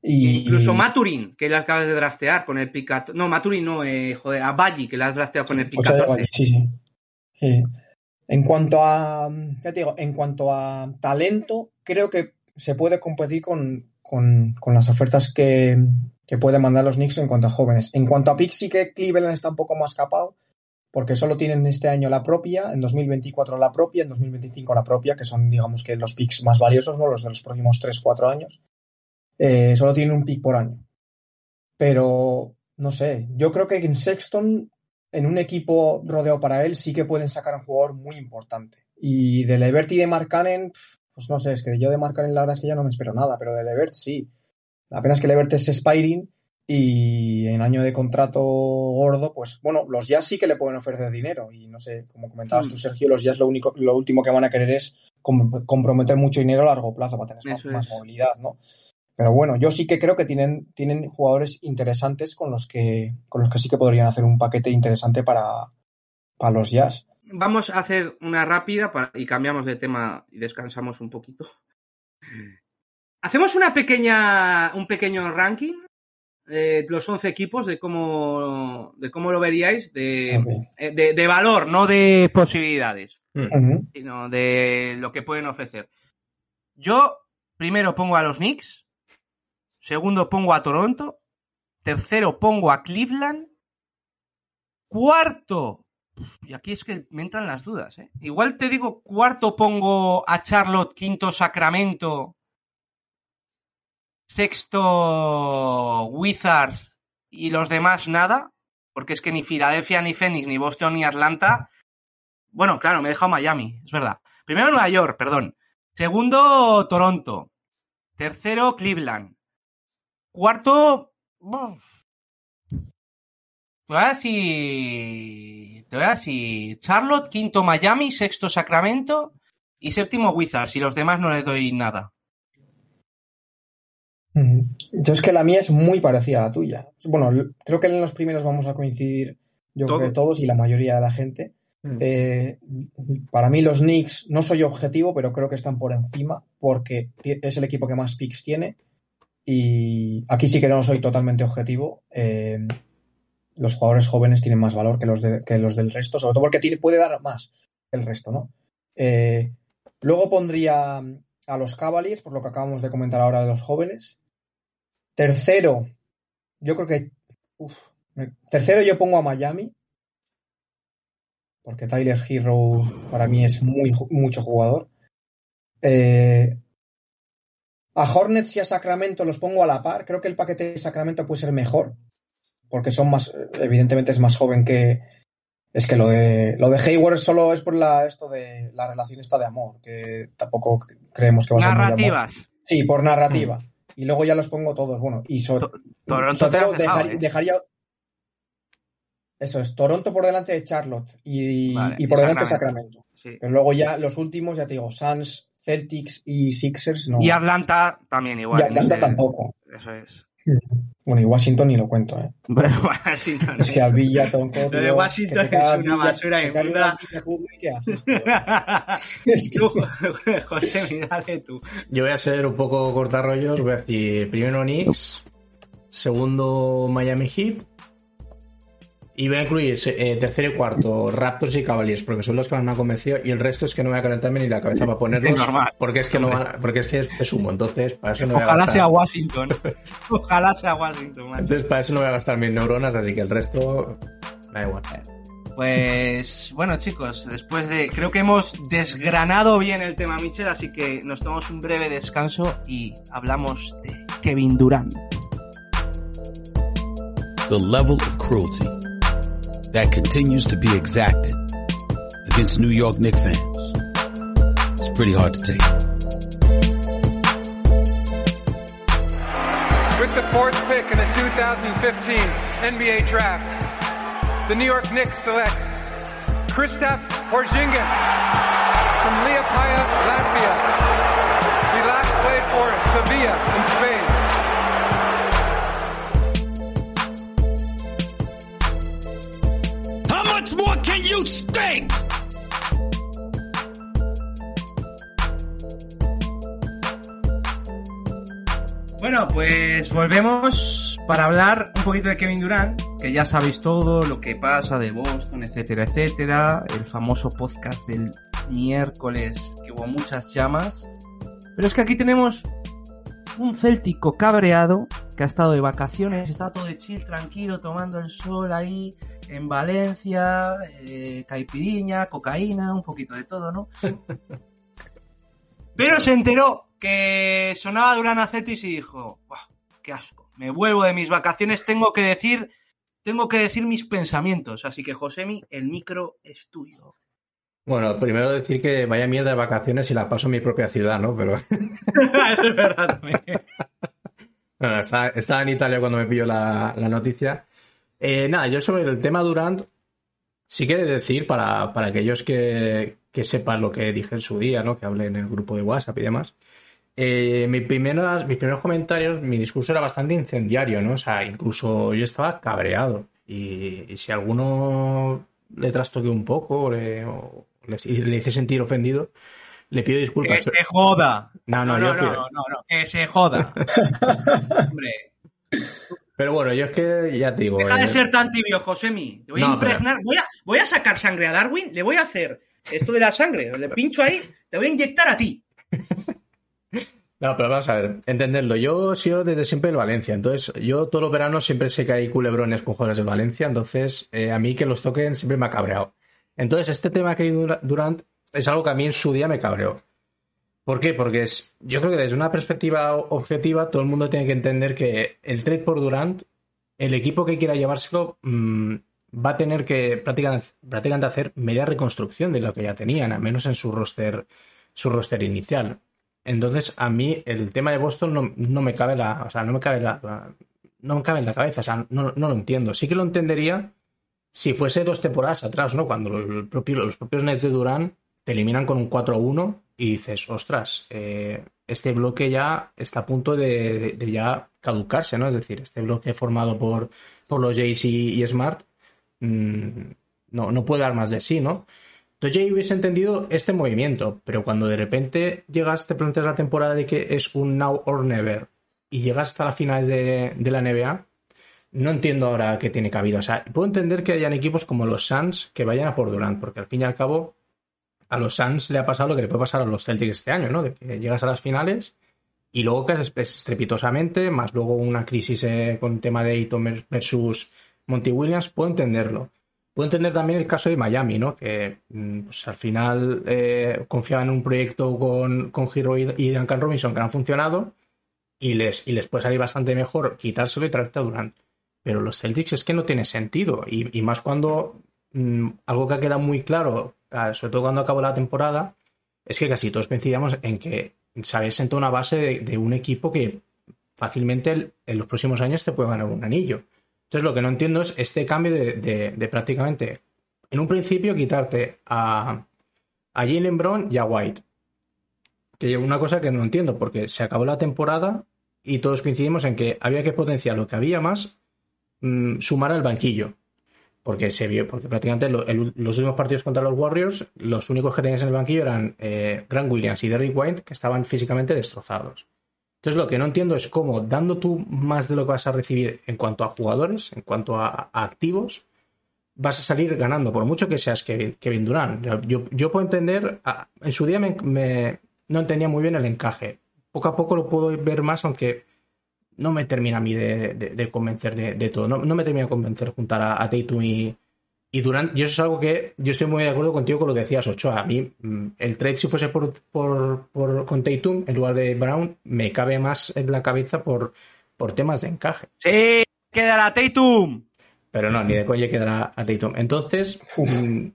Y, Incluso Maturin, que le acabas de draftear con el pick 14. No, Maturin no, eh, joder, a Baggi, que le has drafteado con el Ochoa 14. Valle, sí, sí. Sí. En cuanto a, ya te digo, en cuanto a talento, creo que se puede competir con, con, las ofertas que, que pueden mandar los Knicks en cuanto a jóvenes. En cuanto a sí que Cleveland está un poco más capado, porque solo tienen este año la propia, en 2024 la propia, en 2025 la propia, que son, digamos que los picks más valiosos, ¿no? Los de los próximos 3-4 años. Eh, solo tienen un pick por año. Pero, no sé, yo creo que en Sexton, en un equipo rodeado para él, sí que pueden sacar un jugador muy importante. Y de Levert y de Markkanen, pues no sé, es que yo de Markkanen la verdad es que ya no me espero nada, pero de Levert sí. La pena es que Levert es Spiring y en año de contrato gordo, pues bueno, los Jazz sí que le pueden ofrecer dinero. Y no sé, como comentabas tú, Sergio, los Jazz lo único, lo último que van a querer es com- comprometer mucho dinero a largo plazo para tener más, movilidad, ¿no? Pero bueno, yo sí que creo que tienen, tienen jugadores interesantes con los que, con los que sí que podrían hacer un paquete interesante para, para los Jazz. Vamos a hacer una rápida para- y cambiamos de tema y descansamos un poquito. Hacemos una pequeña, un pequeño ranking de los 11 equipos de cómo, de cómo lo veríais de, eh, de, de valor, no de posibilidades, Mm. Sino de lo que pueden ofrecer. Yo primero pongo a los Knicks, segundo pongo a Toronto, tercero pongo a Cleveland, cuarto, y aquí es que me entran las dudas, ¿eh? igual te digo cuarto pongo a Charlotte, quinto Sacramento, sexto Wizards y los demás nada, porque es que ni Filadelfia, ni Phoenix, ni Boston, ni Atlanta. Bueno, claro, me he dejado Miami, es verdad. Primero Nueva York, perdón. Segundo Toronto. Tercero Cleveland. Cuarto. Te voy a decir. Te voy a decir. Charlotte, quinto Miami, sexto Sacramento y séptimo Wizards. Y los demás no les doy nada. Ujú. Yo es que la mía es muy parecida a la tuya. Bueno, creo que en los primeros vamos a coincidir, yo creo que Todos. y la mayoría de la gente. Mm. Eh, para mí los Knicks no soy objetivo, pero creo que están por encima porque es el equipo que más picks tiene y aquí sí que no soy totalmente objetivo. Eh, los jugadores jóvenes tienen más valor que los, que los del resto, sobre todo porque tiene, puede dar más el resto, ¿no? Eh, luego pondría a los Cavaliers, por lo que acabamos de comentar ahora de los jóvenes. Tercero, yo creo que... tercero yo pongo a Miami, porque Tyler Hero para mí es muy, mucho jugador. Eh, a Hornets y a Sacramento los pongo a la par. Creo que el paquete de Sacramento puede ser mejor, porque son más, evidentemente es más joven que... Es que lo de, lo de Hayward solo es por la, esto de la relación esta de amor, que tampoco creemos que va a ser muy de amor. Narrativas. Sí, por narrativa. Y luego ya los pongo todos. Bueno, y so- To- Toronto dejado, dejar- ¿eh? dejaría. Eso es, Toronto por delante de Charlotte y, Vale, y por y delante Sacramento. Sacramento. Sí. Pero luego ya los últimos, ya te digo, Suns, Celtics y Sixers no. Y Atlanta también igual. Y Atlanta no sé. tampoco. Eso es. Bueno, y Washington ni lo cuento, ¿eh? Pero Washington Es que al Villa Tonko, Lo de Washington que es una Villa- basura inmunda. ¿Qué haces? tío? Es que- Tú, José, mírale tú. Yo voy a ser un poco cortarrollos, voy a decir primero Knicks, segundo Miami Heat y voy a incluir eh, tercero y cuarto Raptors y Cavaliers porque son los que más me han convencido y el resto es que no voy a calentarme ni la cabeza para ponerlos Normal. porque es que no van- porque es que es, es humo, entonces para eso no voy a Ojalá gastar- sea Washington. Ojalá sea Washington, man. entonces para eso no voy a gastar mis neuronas, así que el resto da igual. Pues bueno, chicos, después de. Creo que hemos desgranado bien el tema Mitchell, así que nos tomamos un breve descanso y hablamos de Kevin Durant. the level of cruelty that continues to be exacted against New York Knicks fans. It's pretty hard to take. With the fourth pick in the 2015 NBA Draft, the New York Knicks select Kristaps Porzingis from Liepaja, Latvia. Bueno, pues volvemos para hablar un poquito de Kevin Durant, que ya sabéis todo lo que pasa de Boston, etcétera, etcétera. El famoso podcast del miércoles que hubo muchas llamas. Pero es que aquí tenemos un céltico cabreado que ha estado de vacaciones, está todo de chill, tranquilo, tomando el sol ahí en Valencia, eh, caipiriña, cocaína, un poquito de todo, ¿no? Pero se enteró que sonaba Durán Cetis y dijo, "Buah, qué asco, me vuelvo de mis vacaciones, tengo que decir, tengo que decir mis pensamientos. Así que, Josemi, el micro es tuyo. Bueno, primero decir que vaya mierda de vacaciones y la paso en mi propia ciudad, ¿no? Pero Eso es verdad también. bueno, estaba, estaba en Italia cuando me pilló la, la noticia. Eh, nada, yo sobre el tema Durant, sí de decir, para, para aquellos que, que sepan lo que dije en su día, ¿no? Que hablé en el grupo de WhatsApp y demás. Eh, mis, primeras, mis primeros comentarios, mi discurso era bastante incendiario, ¿no? O sea, incluso yo estaba cabreado. Y, y si alguno le trastoqué un poco le, o y le hice sentir ofendido, le pido Que disculpas. se joda. No, no, no, no, no, no, no, que se joda. Hombre, Pero bueno, yo es que ya te digo. deja eh, de ser tan tibio, Josemi. Te voy a pero- impregnar. Voy, a, voy a sacar sangre a Darwin, le voy a hacer esto de la sangre, le pincho ahí, te voy a inyectar a ti. No, pero vamos a ver, entenderlo. Yo he sido desde siempre del Valencia, entonces yo todos los veranos siempre sé que hay culebrones con jugadores del Valencia, entonces eh, a mí que los toquen siempre me ha cabreado. Entonces este tema que hay Dura- Durant es algo que a mí en su día me cabreó. ¿Por qué? Porque es, yo creo que desde una perspectiva objetiva todo el mundo tiene que entender que el trade por Durant, el equipo que quiera llevárselo mm, va a tener que prácticamente, prácticamente hacer media reconstrucción de lo que ya tenían, al menos en su roster, su roster inicial. Entonces, a mí el tema de Boston no, no me cabe la, o sea, no me cabe la, la- no me cabe en la cabeza, o sea, no, no lo entiendo. Sí que lo entendería si fuese dos temporadas atrás, ¿no? Cuando los propios Nets de Durán te eliminan con un 4-1 y dices, ostras, eh, este bloque ya está a punto de, ya caducarse, ¿no? Es decir, este bloque formado por, por los Jays y, Smart mm, no, no puede dar más de sí, ¿no? Entonces ahí hubiese entendido este movimiento, pero cuando de repente llegas, te planteas la temporada de que es un now or never y llegas hasta las finales de, de la NBA, no entiendo ahora qué tiene cabida. O sea, puedo entender que hayan equipos como los Suns que vayan a por Durant, porque al fin y al cabo a los Suns le ha pasado lo que le puede pasar a los Celtics este año, ¿no? De que llegas a las finales y luego caes estrepitosamente, más luego una crisis eh, con tema de Ayton versus Monty Williams, puedo entenderlo. Puedo entender también el caso de Miami, ¿no? Que mm, pues, al final eh, confiaban en un proyecto con, con Hero y, y Duncan Robinson que han funcionado y les, y les puede salir bastante mejor quitárselo y traerte a Durant. Pero los Celtics es que no tiene sentido. Y, más cuando mm, algo que ha quedado muy claro, ah, sobre todo cuando acabó la temporada, es que casi todos coincidíamos en que se había sentado una base de, un equipo que fácilmente en los próximos años te puede ganar un anillo. Entonces lo que no entiendo es este cambio de prácticamente, en un principio, quitarte a, a Jalen Brown y a White. Que es una cosa que no entiendo, porque se acabó la temporada y todos coincidimos en que había que potenciar lo que había más, mm, sumar al banquillo. Porque se vio, porque prácticamente los últimos partidos contra los Warriors, los únicos que tenías en el banquillo eran eh, Grant Williams y Derrick White, que estaban físicamente destrozados. Entonces lo que no entiendo es cómo, dando tú más de lo que vas a recibir en cuanto a jugadores, en cuanto a, a activos, vas a salir ganando, por mucho que seas Kevin, Kevin. Yo, yo- puedo entender, en su día me- me- no entendía muy bien el encaje. Poco a poco lo puedo ver más, aunque no me termina a mí de, de- de convencer de, de todo. No, no me termina de convencer juntar a, a Tatum y, y Durant. Y eso es algo que yo estoy muy de acuerdo contigo con lo que decías, Ochoa. A mí mm, el trade si fuese por, por, por- con Tatum en lugar de Brown me cabe más en la cabeza por, por temas de encaje. Sí, quedará Tatum. Pero no, ni de coña quedará a Tatum. Entonces, mm,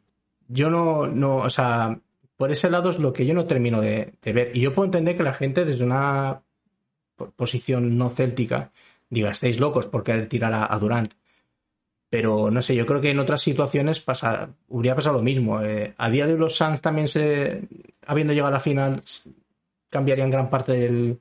yo no, no, o sea, por ese lado es lo que yo no termino de, de ver. Y yo puedo entender que la gente desde una posición no céltica diga, estáis locos por querer tirar a, a Durant. Pero no sé, yo creo que en otras situaciones pasa, habría pasado lo mismo. Eh, a día de hoy los Suns también se, habiendo llegado a la final, cambiarían gran parte del,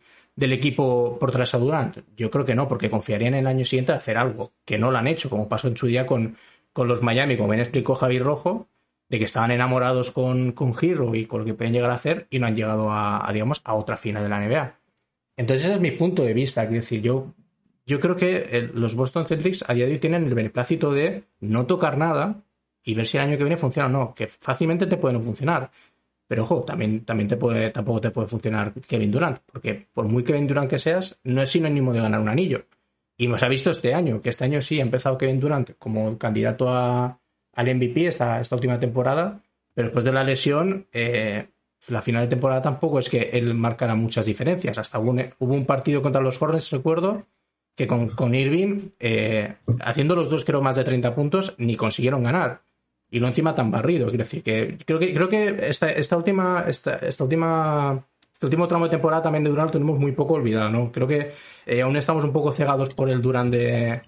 equipo por tras a Durant. Yo creo que no, porque confiarían en el año siguiente a hacer algo, que no lo han hecho, como pasó en su día con, con los Miami, como bien explicó Javi Rojo, de que estaban enamorados con, con Hero y con lo que pueden llegar a hacer y no han llegado a, a, digamos, a otra final de la NBA. Entonces ese es mi punto de vista. Quiero decir, yo, yo creo que los Boston Celtics a día de hoy tienen el beneplácito de no tocar nada y ver si el año que viene funciona o no, que fácilmente te pueden funcionar. Pero ojo, también, también te puede, tampoco te puede funcionar Kevin Durant, porque por muy Kevin Durant que seas, no es sinónimo de ganar un anillo. Y nos ha visto este año, que este año sí ha empezado Kevin Durant como candidato a, al MVP esta, esta última temporada, pero después de la lesión, eh, la final de temporada tampoco es que él marcara muchas diferencias. Hasta hubo un, partido contra los Hornets, recuerdo, que con, Irving, eh, haciendo los dos creo más de 30 puntos, ni consiguieron ganar y no encima tan barrido. Quiero decir que creo que, creo que esta, última, esta, última este último tramo de temporada también de Durant lo tenemos muy poco olvidado, ¿no? Creo que eh, aún estamos un poco cegados por el Durant de,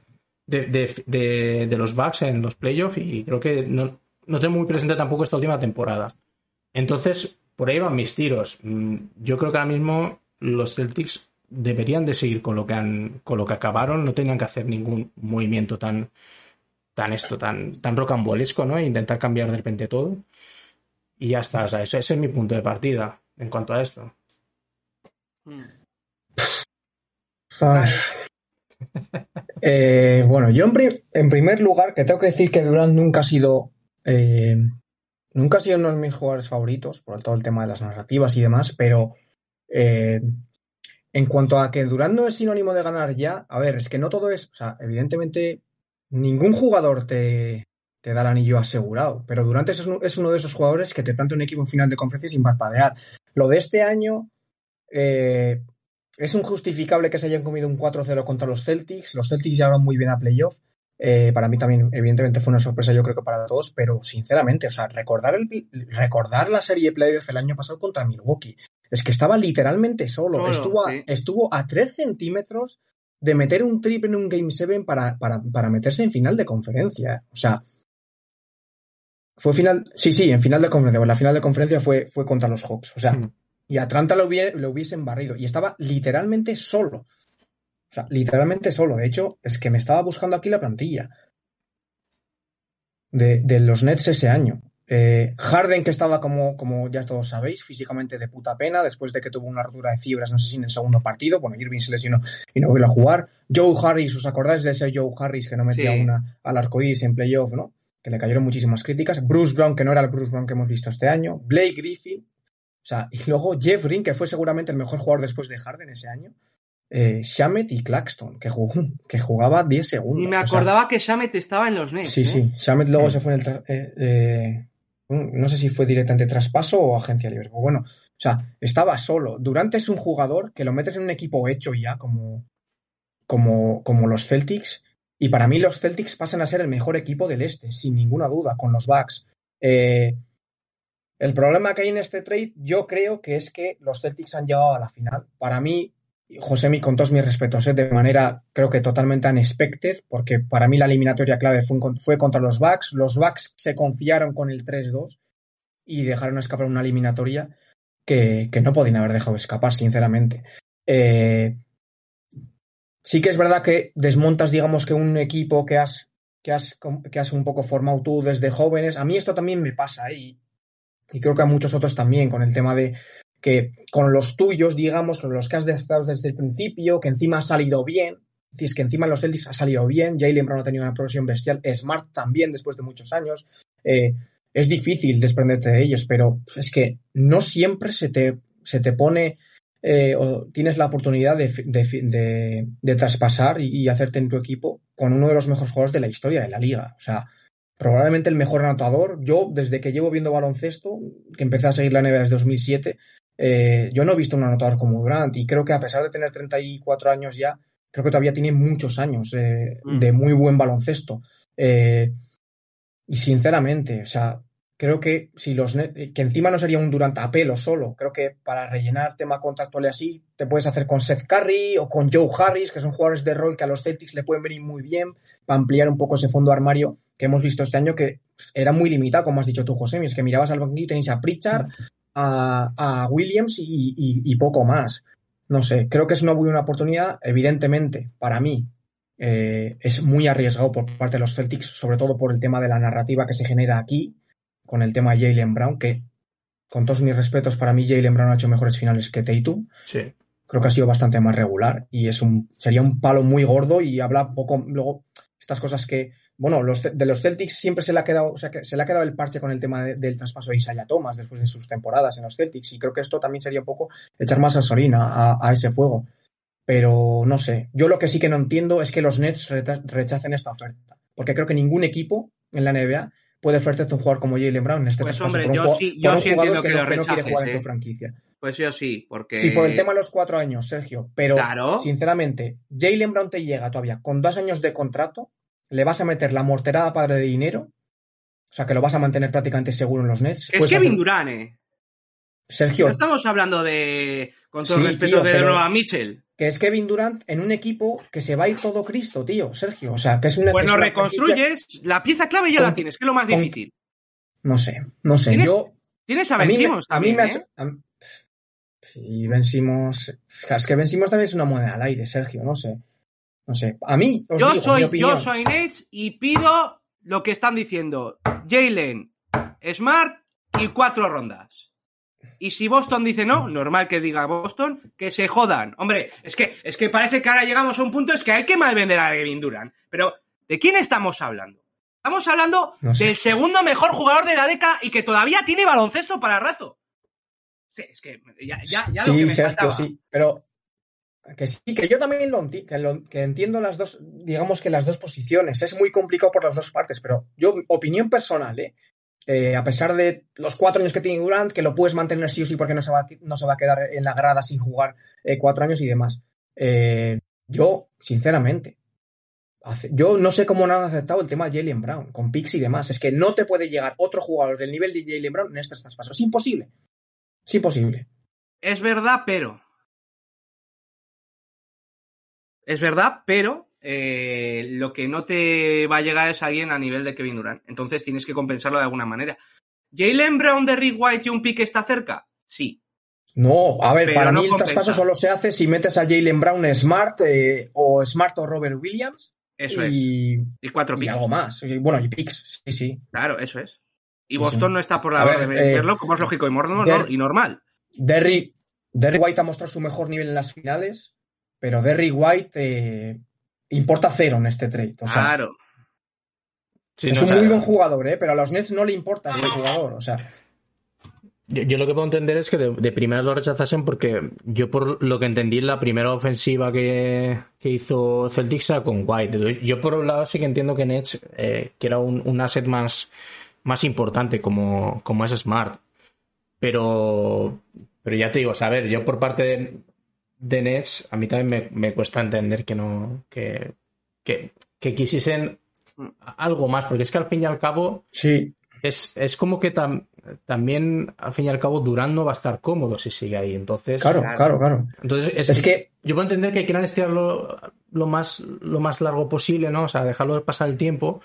de, de, los Bucks en los playoffs y creo que no, no tengo muy presente tampoco esta última temporada. Entonces, por ahí van mis tiros. Mm, yo creo que ahora mismo los Celtics deberían de seguir con lo que han, con lo que acabaron, no tenían que hacer ningún movimiento tan, tan esto, tan, tan rocambolesco, ¿no? E intentar cambiar de repente todo. Y ya está, o ese, es mi punto de partida en cuanto a esto. Eh, bueno, yo en, primer lugar, que tengo que decir que Durant nunca ha sido. Eh, nunca ha sido uno de mis jugadores favoritos, por todo el tema de las narrativas y demás, pero. Eh, en cuanto a que Durant no es sinónimo de ganar ya, a ver, es que no todo es. O sea, evidentemente ningún jugador te, te da el anillo asegurado, pero Durante es, es uno de esos jugadores que te planta un equipo en final de conferencia sin parpadear. Lo de este año eh, es injustificable que se hayan comido un 4-0 contra los Celtics. Los Celtics llegaron muy bien a playoff. Eh, para mí también, evidentemente, fue una sorpresa, yo creo que para todos, pero sinceramente, o sea, recordar, el, recordar la serie playoff el año pasado contra Milwaukee, es que estaba literalmente solo, estuvo, estuvo a 3 centímetros de meter un triple en un Game 7 para, para, para, meterse en final de conferencia. O sea, fue final. Sí, sí, en final de conferencia. la final de conferencia fue, fue contra los Hawks. O sea, mm. y Atlanta lo, lo hubiesen barrido. Y estaba literalmente solo. O sea, literalmente solo. De hecho, es que me estaba buscando aquí la plantilla de, de los Nets ese año. Eh, Harden, que estaba como, como ya todos sabéis, físicamente de puta pena, después de que tuvo una rotura de fibras, no sé si en el segundo partido, bueno, Irving se lesionó y no volvió a jugar. Joe Harris, ¿os acordáis de ese Joe Harris que no metía una al arcoíris en playoff, ¿no? Que le cayeron muchísimas críticas. Bruce Brown, que no era el Bruce Brown que hemos visto este año. Blake Griffin. O sea, y luego Jeff Green, que fue seguramente el mejor jugador después de Harden ese año. Eh, Shamet y Claxton, que, jugó, que jugaba 10 segundos. Y me acordaba que Shamet estaba en los Nets. Sí, sí. ¿eh? Shamet luego se fue en el. Eh, no sé si fue directamente traspaso o agencia libre. Pero bueno, o sea, estaba solo. Durante es un jugador que lo metes en un equipo hecho ya, como, como, como los Celtics. Y para mí los Celtics pasan a ser el mejor equipo del este, sin ninguna duda, con los Bucks. Eh, el problema que hay en este trade, yo creo que es que los Celtics han llegado a la final. Para mí, Josemi, con todos mis respetos, ¿eh? de manera creo que totalmente unexpected, porque para mí la eliminatoria clave fue, contra los Bucks. Los Bucks se confiaron con el 3-2 y dejaron escapar una eliminatoria que, no podían haber dejado escapar, sinceramente. Eh, sí que es verdad que desmontas, digamos, que un equipo que has, que has, que has un poco formado tú desde jóvenes. A mí esto también me pasa ¿eh? y creo que a muchos otros también, con el tema de que con los tuyos, digamos, con los que has estado desde el principio, que encima ha salido bien, es que encima en los Celtics ha salido bien, Jalen Brown ha tenido una progresión bestial, Smart también después de muchos años, eh, es difícil desprenderte de ellos, pero es que no siempre se te, se te pone eh, o tienes la oportunidad de, de, de, traspasar y, y, hacerte en tu equipo con uno de los mejores jugadores de la historia de la liga. O sea, probablemente el mejor anotador. Yo, desde que llevo viendo baloncesto, que empecé a seguir la NBA desde 2007, eh, yo no he visto un anotador como Durant y creo que a pesar de tener 34 años ya, creo que todavía tiene muchos años eh, mm. de muy buen baloncesto. Eh, y sinceramente, o sea, creo que si los que encima no sería un Durant a pelo solo, creo que para rellenar tema contractual y así, te puedes hacer con Seth Curry o con Joe Harris, que son jugadores de rol que a los Celtics le pueden venir muy bien para ampliar un poco ese fondo armario que hemos visto este año que era muy limitado, como has dicho tú, José, es que mirabas al banquillo y tenéis a Pritchard, a, Williams y, poco más. No sé, creo que es una buena oportunidad. Evidentemente, para mí, eh, es muy arriesgado por parte de los Celtics, sobre todo por el tema de la narrativa que se genera aquí, con el tema de Jalen Brown, que con todos mis respetos, para mí Jalen Brown ha hecho mejores finales que Tatum. Sí. creo que ha sido bastante más regular y es un, sería un palo muy gordo y habla un poco luego estas cosas que, bueno, los, de los Celtics siempre se le ha quedado, o sea, que se le ha quedado el parche con el tema de- del traspaso de Isaiah Thomas después de sus temporadas en los Celtics y creo que esto también sería un poco echar más gasolina a, a ese fuego. Pero no sé, yo lo que sí que no entiendo es que los Nets rechacen esta oferta, porque creo que ningún equipo en la NBA puede ofrecerte un jugador como Jalen Brown en este Pues, traspaso hombre, yo sí- yo sí entiendo que no- lo no quiere jugar en ¿eh? tu franquicia. Pues yo sí, porque. Sí, por el tema de los cuatro años, Sergio. Pero, Claro. sinceramente, Jalen Brown te llega todavía con dos años de contrato, le vas a meter la morterada padre de dinero, o sea que lo vas a mantener prácticamente seguro en los Nets. Es Kevin hacer- Durant, eh. Sergio, No estamos hablando de. Con todo Sí, respeto tío, de pero- Donovan Mitchell. que es Kevin Durant en un equipo que se va a ir todo Cristo, tío, Sergio. O sea, que es una. Pues que es lo una reconstruyes, la pieza clave ya la tienes, que es lo más con- difícil. No sé, no sé. ¿Tienes- Yo. Tienes a A mí, Ben me, a mí me también, has- ¿eh? a- Sí, Ben Simmons- Es que Ben Simmons también es una moneda al aire, Sergio, no sé. No sé. A mí, os Yo digo, mi soy, opinión. yo soy Nets y pido lo que están diciendo. Jalen, Smart y cuatro rondas. Y si Boston dice no, normal que diga Boston, que se jodan. Hombre, es que, es que parece que ahora llegamos a un punto, es que hay que malvender a Kevin Durant. Pero, ¿de quién estamos hablando? Estamos hablando No sé. del segundo mejor jugador de la década y que todavía tiene baloncesto para rato. Sí, es que ya, ya, ya lo sí, que me Sergio, faltaba. sí, pero que sí, que yo también lo, que que entiendo las dos, digamos que las dos posiciones. Es muy complicado por las dos partes, pero yo, opinión personal, ¿eh? Eh, a pesar de los cuatro años que tiene Durant, que lo puedes mantener sí o sí porque no se va, no se va a quedar en la grada sin jugar eh, cuatro años y demás. Eh, yo, sinceramente, yo no sé cómo no han aceptado el tema de Jalen Brown, con picks y demás. Es que no te puede llegar otro jugador del nivel de Jalen Brown en estos traspasos. Es imposible. Es imposible. Es verdad, pero. Es verdad, pero eh, lo que no te va a llegar es alguien a nivel de Kevin Durant. Entonces tienes que compensarlo de alguna manera. ¿Jalen Brown de Rick White y un pick está cerca? Sí. No, a ver, Pero para no mí el compensa. traspaso solo se hace si metes a Jalen Brown Smart eh, o Smart o Robert Williams Eso es. y, Y cuatro y picks. algo más. Y, bueno, y picks, sí, sí. Claro, eso es. Y Sí, Boston sí. no está por la hora de eh, venderlo, como es lógico y, morno- Der- y normal. Derrick, Derrick White ha mostrado su mejor nivel en las finales, pero Derrick White eh, importa cero en este trade. O sea, claro. Sí, es no, un muy buen jugador, ¿eh? pero a los Nets no le importa este jugador. O sea, Yo, yo lo que puedo entender es que de, de primeras lo rechazasen porque yo por lo que entendí la primera ofensiva que, que hizo Celtics era con White. Yo por un lado sí que entiendo que Nets eh, quiera un, un asset más, más importante como, como es Smart. Pero, pero ya te digo, o sea, a ver, yo por parte de, de Nets, a mí también me, me cuesta entender que no, que, que, que quisiesen algo más, porque es que al fin y al cabo sí, es, es como que tam- también, al fin y al cabo, Durán no va a estar cómodo si sigue ahí. Entonces, claro, claro, claro. entonces es, Es que yo puedo entender que quieran estirarlo lo más, lo más largo posible, ¿no? O sea, dejarlo pasar el tiempo.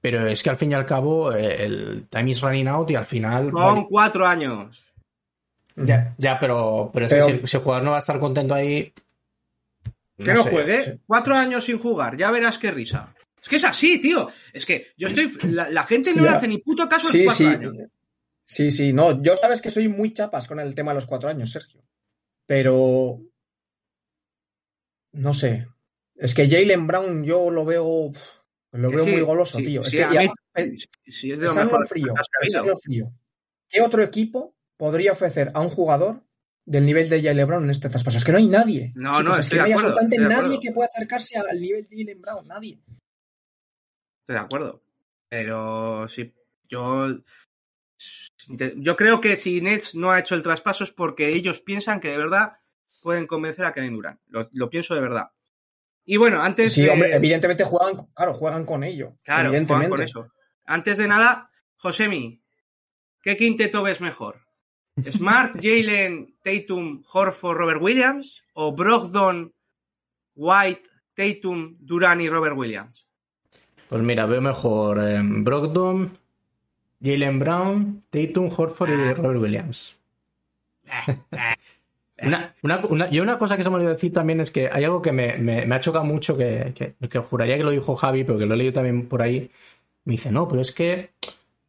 Pero es que al fin y al cabo, eh, el time is running out y al final. Con cuatro años. Ya, ya, pero, pero es Pero- que si, si el jugador no va a estar contento ahí. Que no, sé. juegue. sí. Cuatro años sin jugar, ya verás qué risa. Es que es así, tío. Es que yo estoy. La, la gente no Ya. le hace ni puto caso a los Sí, cuatro sí. años. Sí, sí, no, yo sabes que soy muy chapas con el tema de los cuatro años, Sergio. Pero. No sé. Es que Jalen Brown yo lo veo. Lo Que veo sí, muy goloso, sí, tío. Es sí, que, a y mí- es de lo mejor frío, que frío. ¿Qué otro equipo podría ofrecer a un jugador del nivel de Jalen Brown en este traspaso? Es que no hay nadie. No, chicos, no, es que no hay acuerdo, absolutamente nadie que pueda acercarse al nivel de Jalen Brown. Nadie. Estoy de acuerdo. Pero sí, yo. Yo creo que si Nets no ha hecho el traspaso es porque ellos piensan que de verdad pueden convencer a Kevin Durant. Lo, lo pienso de verdad. Y bueno, antes Sí, de... hombre, evidentemente juegan, claro, juegan con ello. Claro, juegan con eso. Antes de nada, Josemi, ¿qué quinteto ves mejor? ¿Smart, Jalen, Tatum, Horford, Robert Williams? ¿O Brogdon, White, Tatum, Durant y Robert Williams? Pues mira, veo mejor eh, Brogdon, Jalen Brown, Tatum, Horford y Robert Williams. Una, una, una- y una cosa que se me olvidó decir también es que hay algo que me, me- me ha chocado mucho, que, que- que juraría que lo dijo Javi, pero que lo he leído también por ahí. Me dice, no, pero es que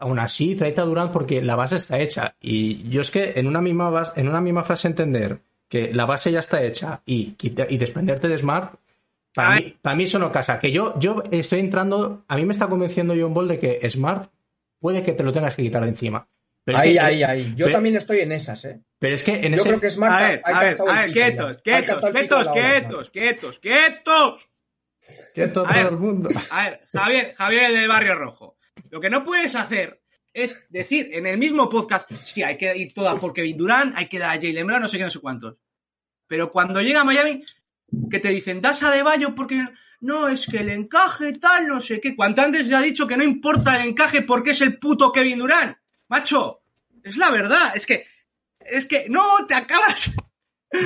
aún así trae a Durant porque la base está hecha. Y yo es que en una misma, en una misma frase entender que la base ya está hecha y, y desprenderte de Smart, para mí, ver. para mí eso no casa. Que yo, yo estoy entrando, a mí me está convenciendo John Ball de que Smart puede que te lo tengas que quitar de encima. Pero es ahí, que- ahí, ahí. Yo pero- también estoy en esas, ¿eh? Pero es que en Yo ese... creo que Smart A ha- ver, ha a ver, a ver, ya. quietos, quietos, quietos, quietos, quietos, quietos. ver. todo el mundo. A ver, Javier, Javier del Barrio Rojo. Lo que no puedes hacer es decir en el mismo podcast, sí, hay que ir toda por Kevin Durant, hay que dar a Jalen Brown, no sé qué, no sé cuántos. Pero cuando llega a Miami, que te dicen, das a De Bayo porque no, es que el encaje tal, no sé qué. Cuanto antes ya ha dicho que no importa el encaje porque es el puto Kevin Durant. Macho, es la verdad, es que, es que, no, te acabas.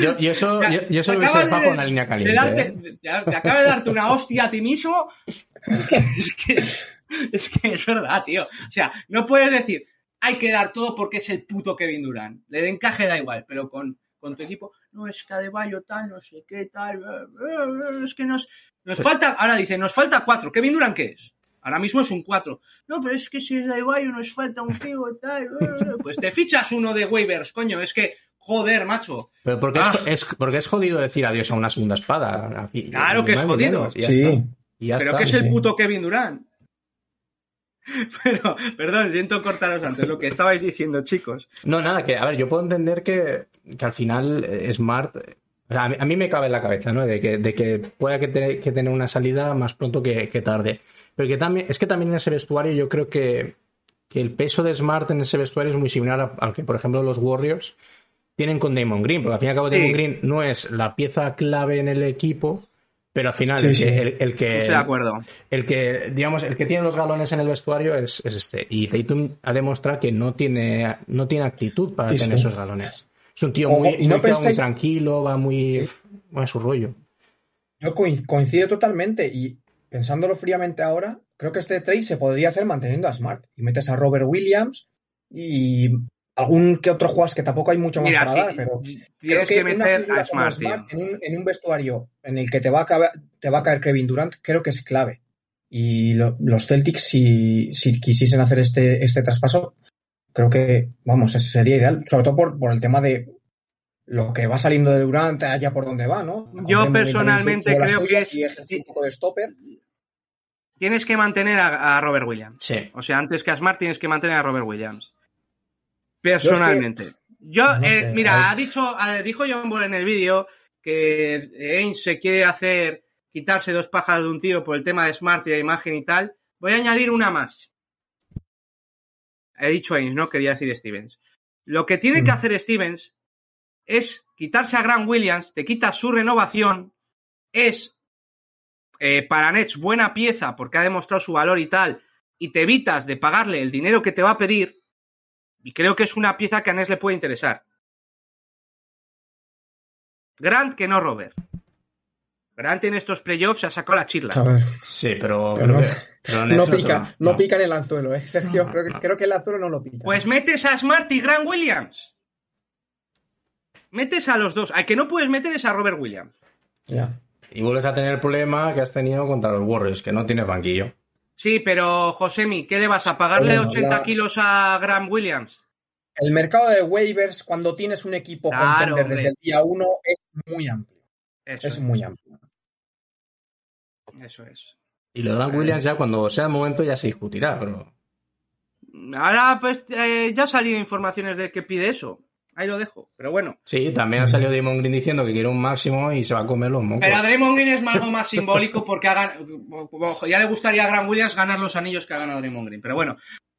Yo, yo eso, yo, yo eso lo hubiese dejado de- con la línea de caliente. darte- ¿eh? te, te acaba de darte una hostia a ti mismo. Es que, es que es verdad, tío. O sea, no puedes decir, hay que dar todo porque es el puto Kevin Durant. Le de encaje da igual, pero con, con tu equipo, no, es que Adebayo tal, no sé qué tal. Es que nos, nos falta, ahora dice, nos falta cuatro. ¿Kevin Durant qué es? Ahora mismo es un cuatro. No, pero es que si es Adebayo nos falta un tío tal. Pues te fichas uno de waivers, coño. Es que, joder, macho. Pero porque, Ah. es, es- porque es jodido decir adiós a una segunda espada. Claro que es jodido. y ya Sí. está. Y ya Pero está. que es el puto Kevin Durant. Pero, perdón, siento cortaros antes lo que estabais diciendo, chicos. No, nada, que a ver, yo puedo entender que, que al final eh, Smart. o sea, a, mí, a mí me cabe en la cabeza, ¿no? De que, de que pueda que, te- que tener una salida más pronto que, que tarde. Pero que también, es que también en ese vestuario yo creo que, que el peso de Smart en ese vestuario es muy similar al que, por ejemplo, los Warriors tienen con Damon Green, porque al fin y al cabo Sí. Damon Green no es la pieza clave en el equipo, pero al final Sí, el, sí. que, el, el que Estoy de acuerdo. el que, digamos, el que tiene los galones en el vestuario es, es este. Y Tatum ha demostrado que no tiene, no tiene actitud para Sí, tener sí. esos galones. Es un tío muy, y no muy, tranquilo, va muy, Sí. va a su rollo. Yo coin- coincido totalmente y pensándolo fríamente ahora, creo que este trade se podría hacer manteniendo a Smart. Y metes a Robert Williams y algún que otro jugador que tampoco hay mucho más Mira, para sí, dar, pero tienes creo que meter a Smart, tío. Smart en, un, en un vestuario en el que te va a, caber- te va a caer Kevin Durant, creo que es clave. Y lo- los Celtics, si, si quisiesen hacer este, este traspaso, creo que, vamos, ese sería ideal. Sobre todo por, por el tema de lo que va saliendo de Durant, allá por donde va, ¿no? Con Yo personalmente creo que es- y un poco de stopper. Tienes que mantener a, a Robert Williams. Sí. O sea, antes que a Smart tienes que mantener a Robert Williams. Personalmente. Yo, no eh, sé, mira, hay- ha dicho, ha- dijo John Ball en el vídeo que Ainge se quiere hacer quitarse dos pájaros de un tiro por el tema de Smart y de imagen y tal. Voy a añadir una más. He dicho Ainge, ¿no? Quería decir Stevens. Lo que tiene que Mm. hacer Stevens es quitarse a Grant Williams, te quita su renovación, es eh, para Nets buena pieza porque ha demostrado su valor y tal, y te evitas de pagarle el dinero que te va a pedir, y creo que es una pieza que a Nets le puede interesar. Grant que no Robert. Grant en estos playoffs se ha sacado la chirla. A ver, Sí, pero, Pero pero no- que- pero en no ese pica, otro- no pica en el anzuelo, ¿eh? Sergio, No, creo, que, no. creo que el anzuelo no lo pica. Pues metes a Smart y Grant Williams. Metes a los dos. Al que no puedes meter es a Robert Williams. Ya. Y vuelves a tener el problema que has tenido contra los Warriors, que no tienes banquillo. Sí, pero Josemi, ¿qué le vas a pagarle Bueno, 80 la- kilos a Grant Williams? El mercado de waivers, cuando tienes un equipo Claro, contender hombre. desde el día uno, es muy amplio. Eso Es es. muy amplio. Eso es. Y lo de Grant Williams ya cuando sea el momento ya se discutirá, pero... Ahora, pues, eh, ya ha salido informaciones de que pide eso. Ahí lo dejo. Pero bueno. Sí, también ha salido Damon Green diciendo que quiere un máximo y se va a comer los mocos. Pero Draymond Green es algo más simbólico porque ha gan- ojo, ya le gustaría a Grant Williams ganar los anillos que ha ganado Draymond Green. Pero bueno,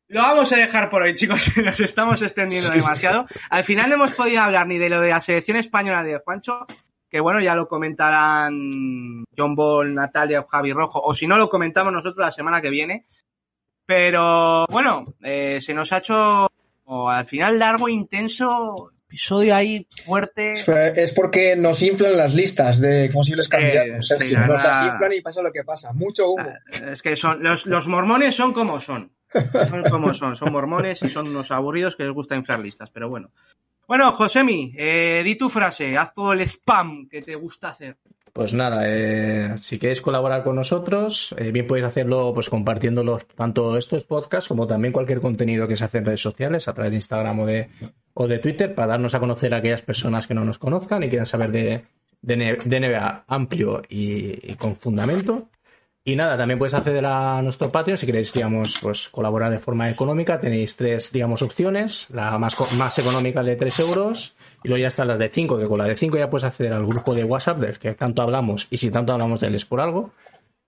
lo vamos a dejar por hoy, chicos, que nos estamos extendiendo demasiado. Al final no hemos podido hablar ni de lo de la selección española de Juancho, que bueno, ya lo comentarán John Ball, Natalia o Javi Rojo, o si no, lo comentamos nosotros la semana que viene. Pero bueno, eh, se nos ha hecho o al final largo, intenso, episodio ahí fuerte. Es- porque nos inflan las listas de posibles candidatos. sí, Sergio. la nos las inflan y pasa lo que pasa. Mucho humo. Es que son los, los mormones son como son. Son como son. Son mormones y son unos aburridos que les gusta inflar listas, pero bueno. Bueno, Josemi, eh, di tu frase, haz todo el spam que te gusta hacer. Pues nada, eh, si queréis colaborar con nosotros, eh, bien podéis hacerlo pues compartiéndolos tanto estos podcasts como también cualquier contenido que se hace en redes sociales, a través de Instagram o de, o de Twitter para darnos a conocer a aquellas personas que no nos conozcan y quieran saber de, de, NBA amplio y, con fundamento. Y nada, también puedes acceder a nuestro Patreon si queréis, digamos, pues colaborar de forma económica. Tenéis tres, digamos, opciones. La más, más económica de 3 euros y luego ya están las de 5, que con la de 5 ya puedes acceder al grupo de WhatsApp del que tanto hablamos y si tanto hablamos de él es por algo.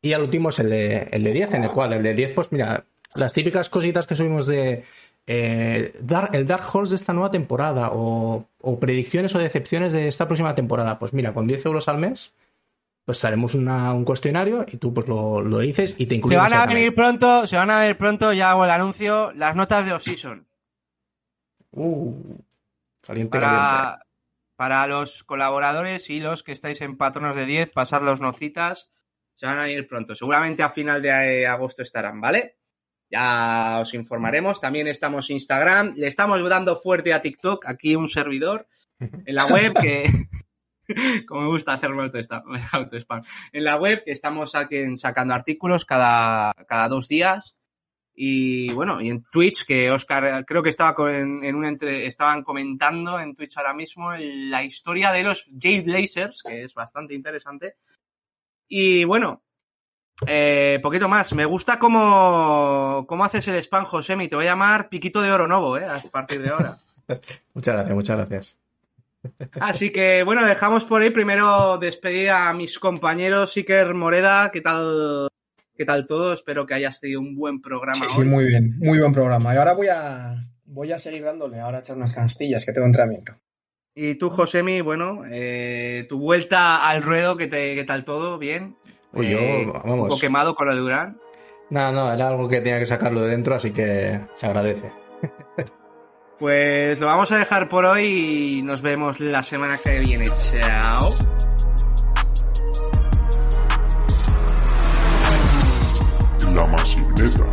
Y al último es el de, el de 10, en el cual el de 10, pues mira, las típicas cositas que subimos de eh, el Dark Horse de esta nueva temporada o, predicciones o decepciones de esta próxima temporada. Pues mira, con 10 euros al mes, pues haremos un cuestionario y tú pues lo, lo dices y te incluimos. Se van a venir pronto, se van a ver pronto, ya hago el anuncio, las notas de Off-Season. Uh, caliente, para, Para los colaboradores y los que estáis en patronos de 10, pasar los nocitas, se van a ir pronto. Seguramente a final de agosto estarán, ¿vale? Ya os informaremos. También estamos en Instagram. Le estamos dando fuerte a TikTok. Aquí un servidor en la web que. como me gusta hacerlo auto-spam. En la web que estamos sacando artículos cada, cada dos días. Y bueno, y en Twitch, que Oscar creo que estaba en, en un entre, estaban comentando en Twitch ahora mismo la historia de los Jade Blazers, que es bastante interesante. Y bueno, eh, poquito más. Me gusta cómo, cómo haces el spam, Josemi. Te voy a llamar Piquito de Oro Novo, ¿eh? A partir de ahora. muchas gracias, muchas gracias. Así que, bueno, dejamos por ahí. Primero despedir a mis compañeros, Iker Moreda. ¿Qué tal? ¿Qué tal todo? Espero que hayas tenido un buen programa. Sí, sí, muy bien, muy buen programa. Y ahora voy a, voy a seguir dándole, ahora a echar unas canastillas, que tengo entrenamiento. Y tú, Josemi, bueno, eh, tu vuelta al ruedo, ¿qué, te, ¿qué tal todo? ¿Bien? Pues yo, eh, vamos. Un poco quemado con lo de Durán. No, no, era algo que tenía que sacarlo de dentro, así que se agradece. pues lo vamos a dejar por hoy y nos vemos la semana que viene. Chao. La masigneta.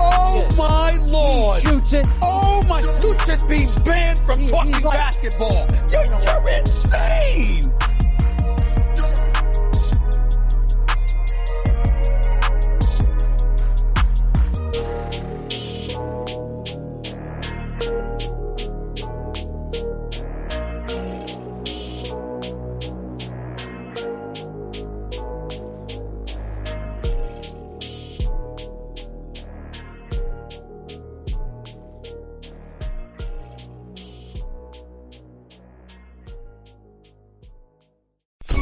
Oh my lord! Shoots it. Oh my, you should be banned from talking basketball. You're, you're insane!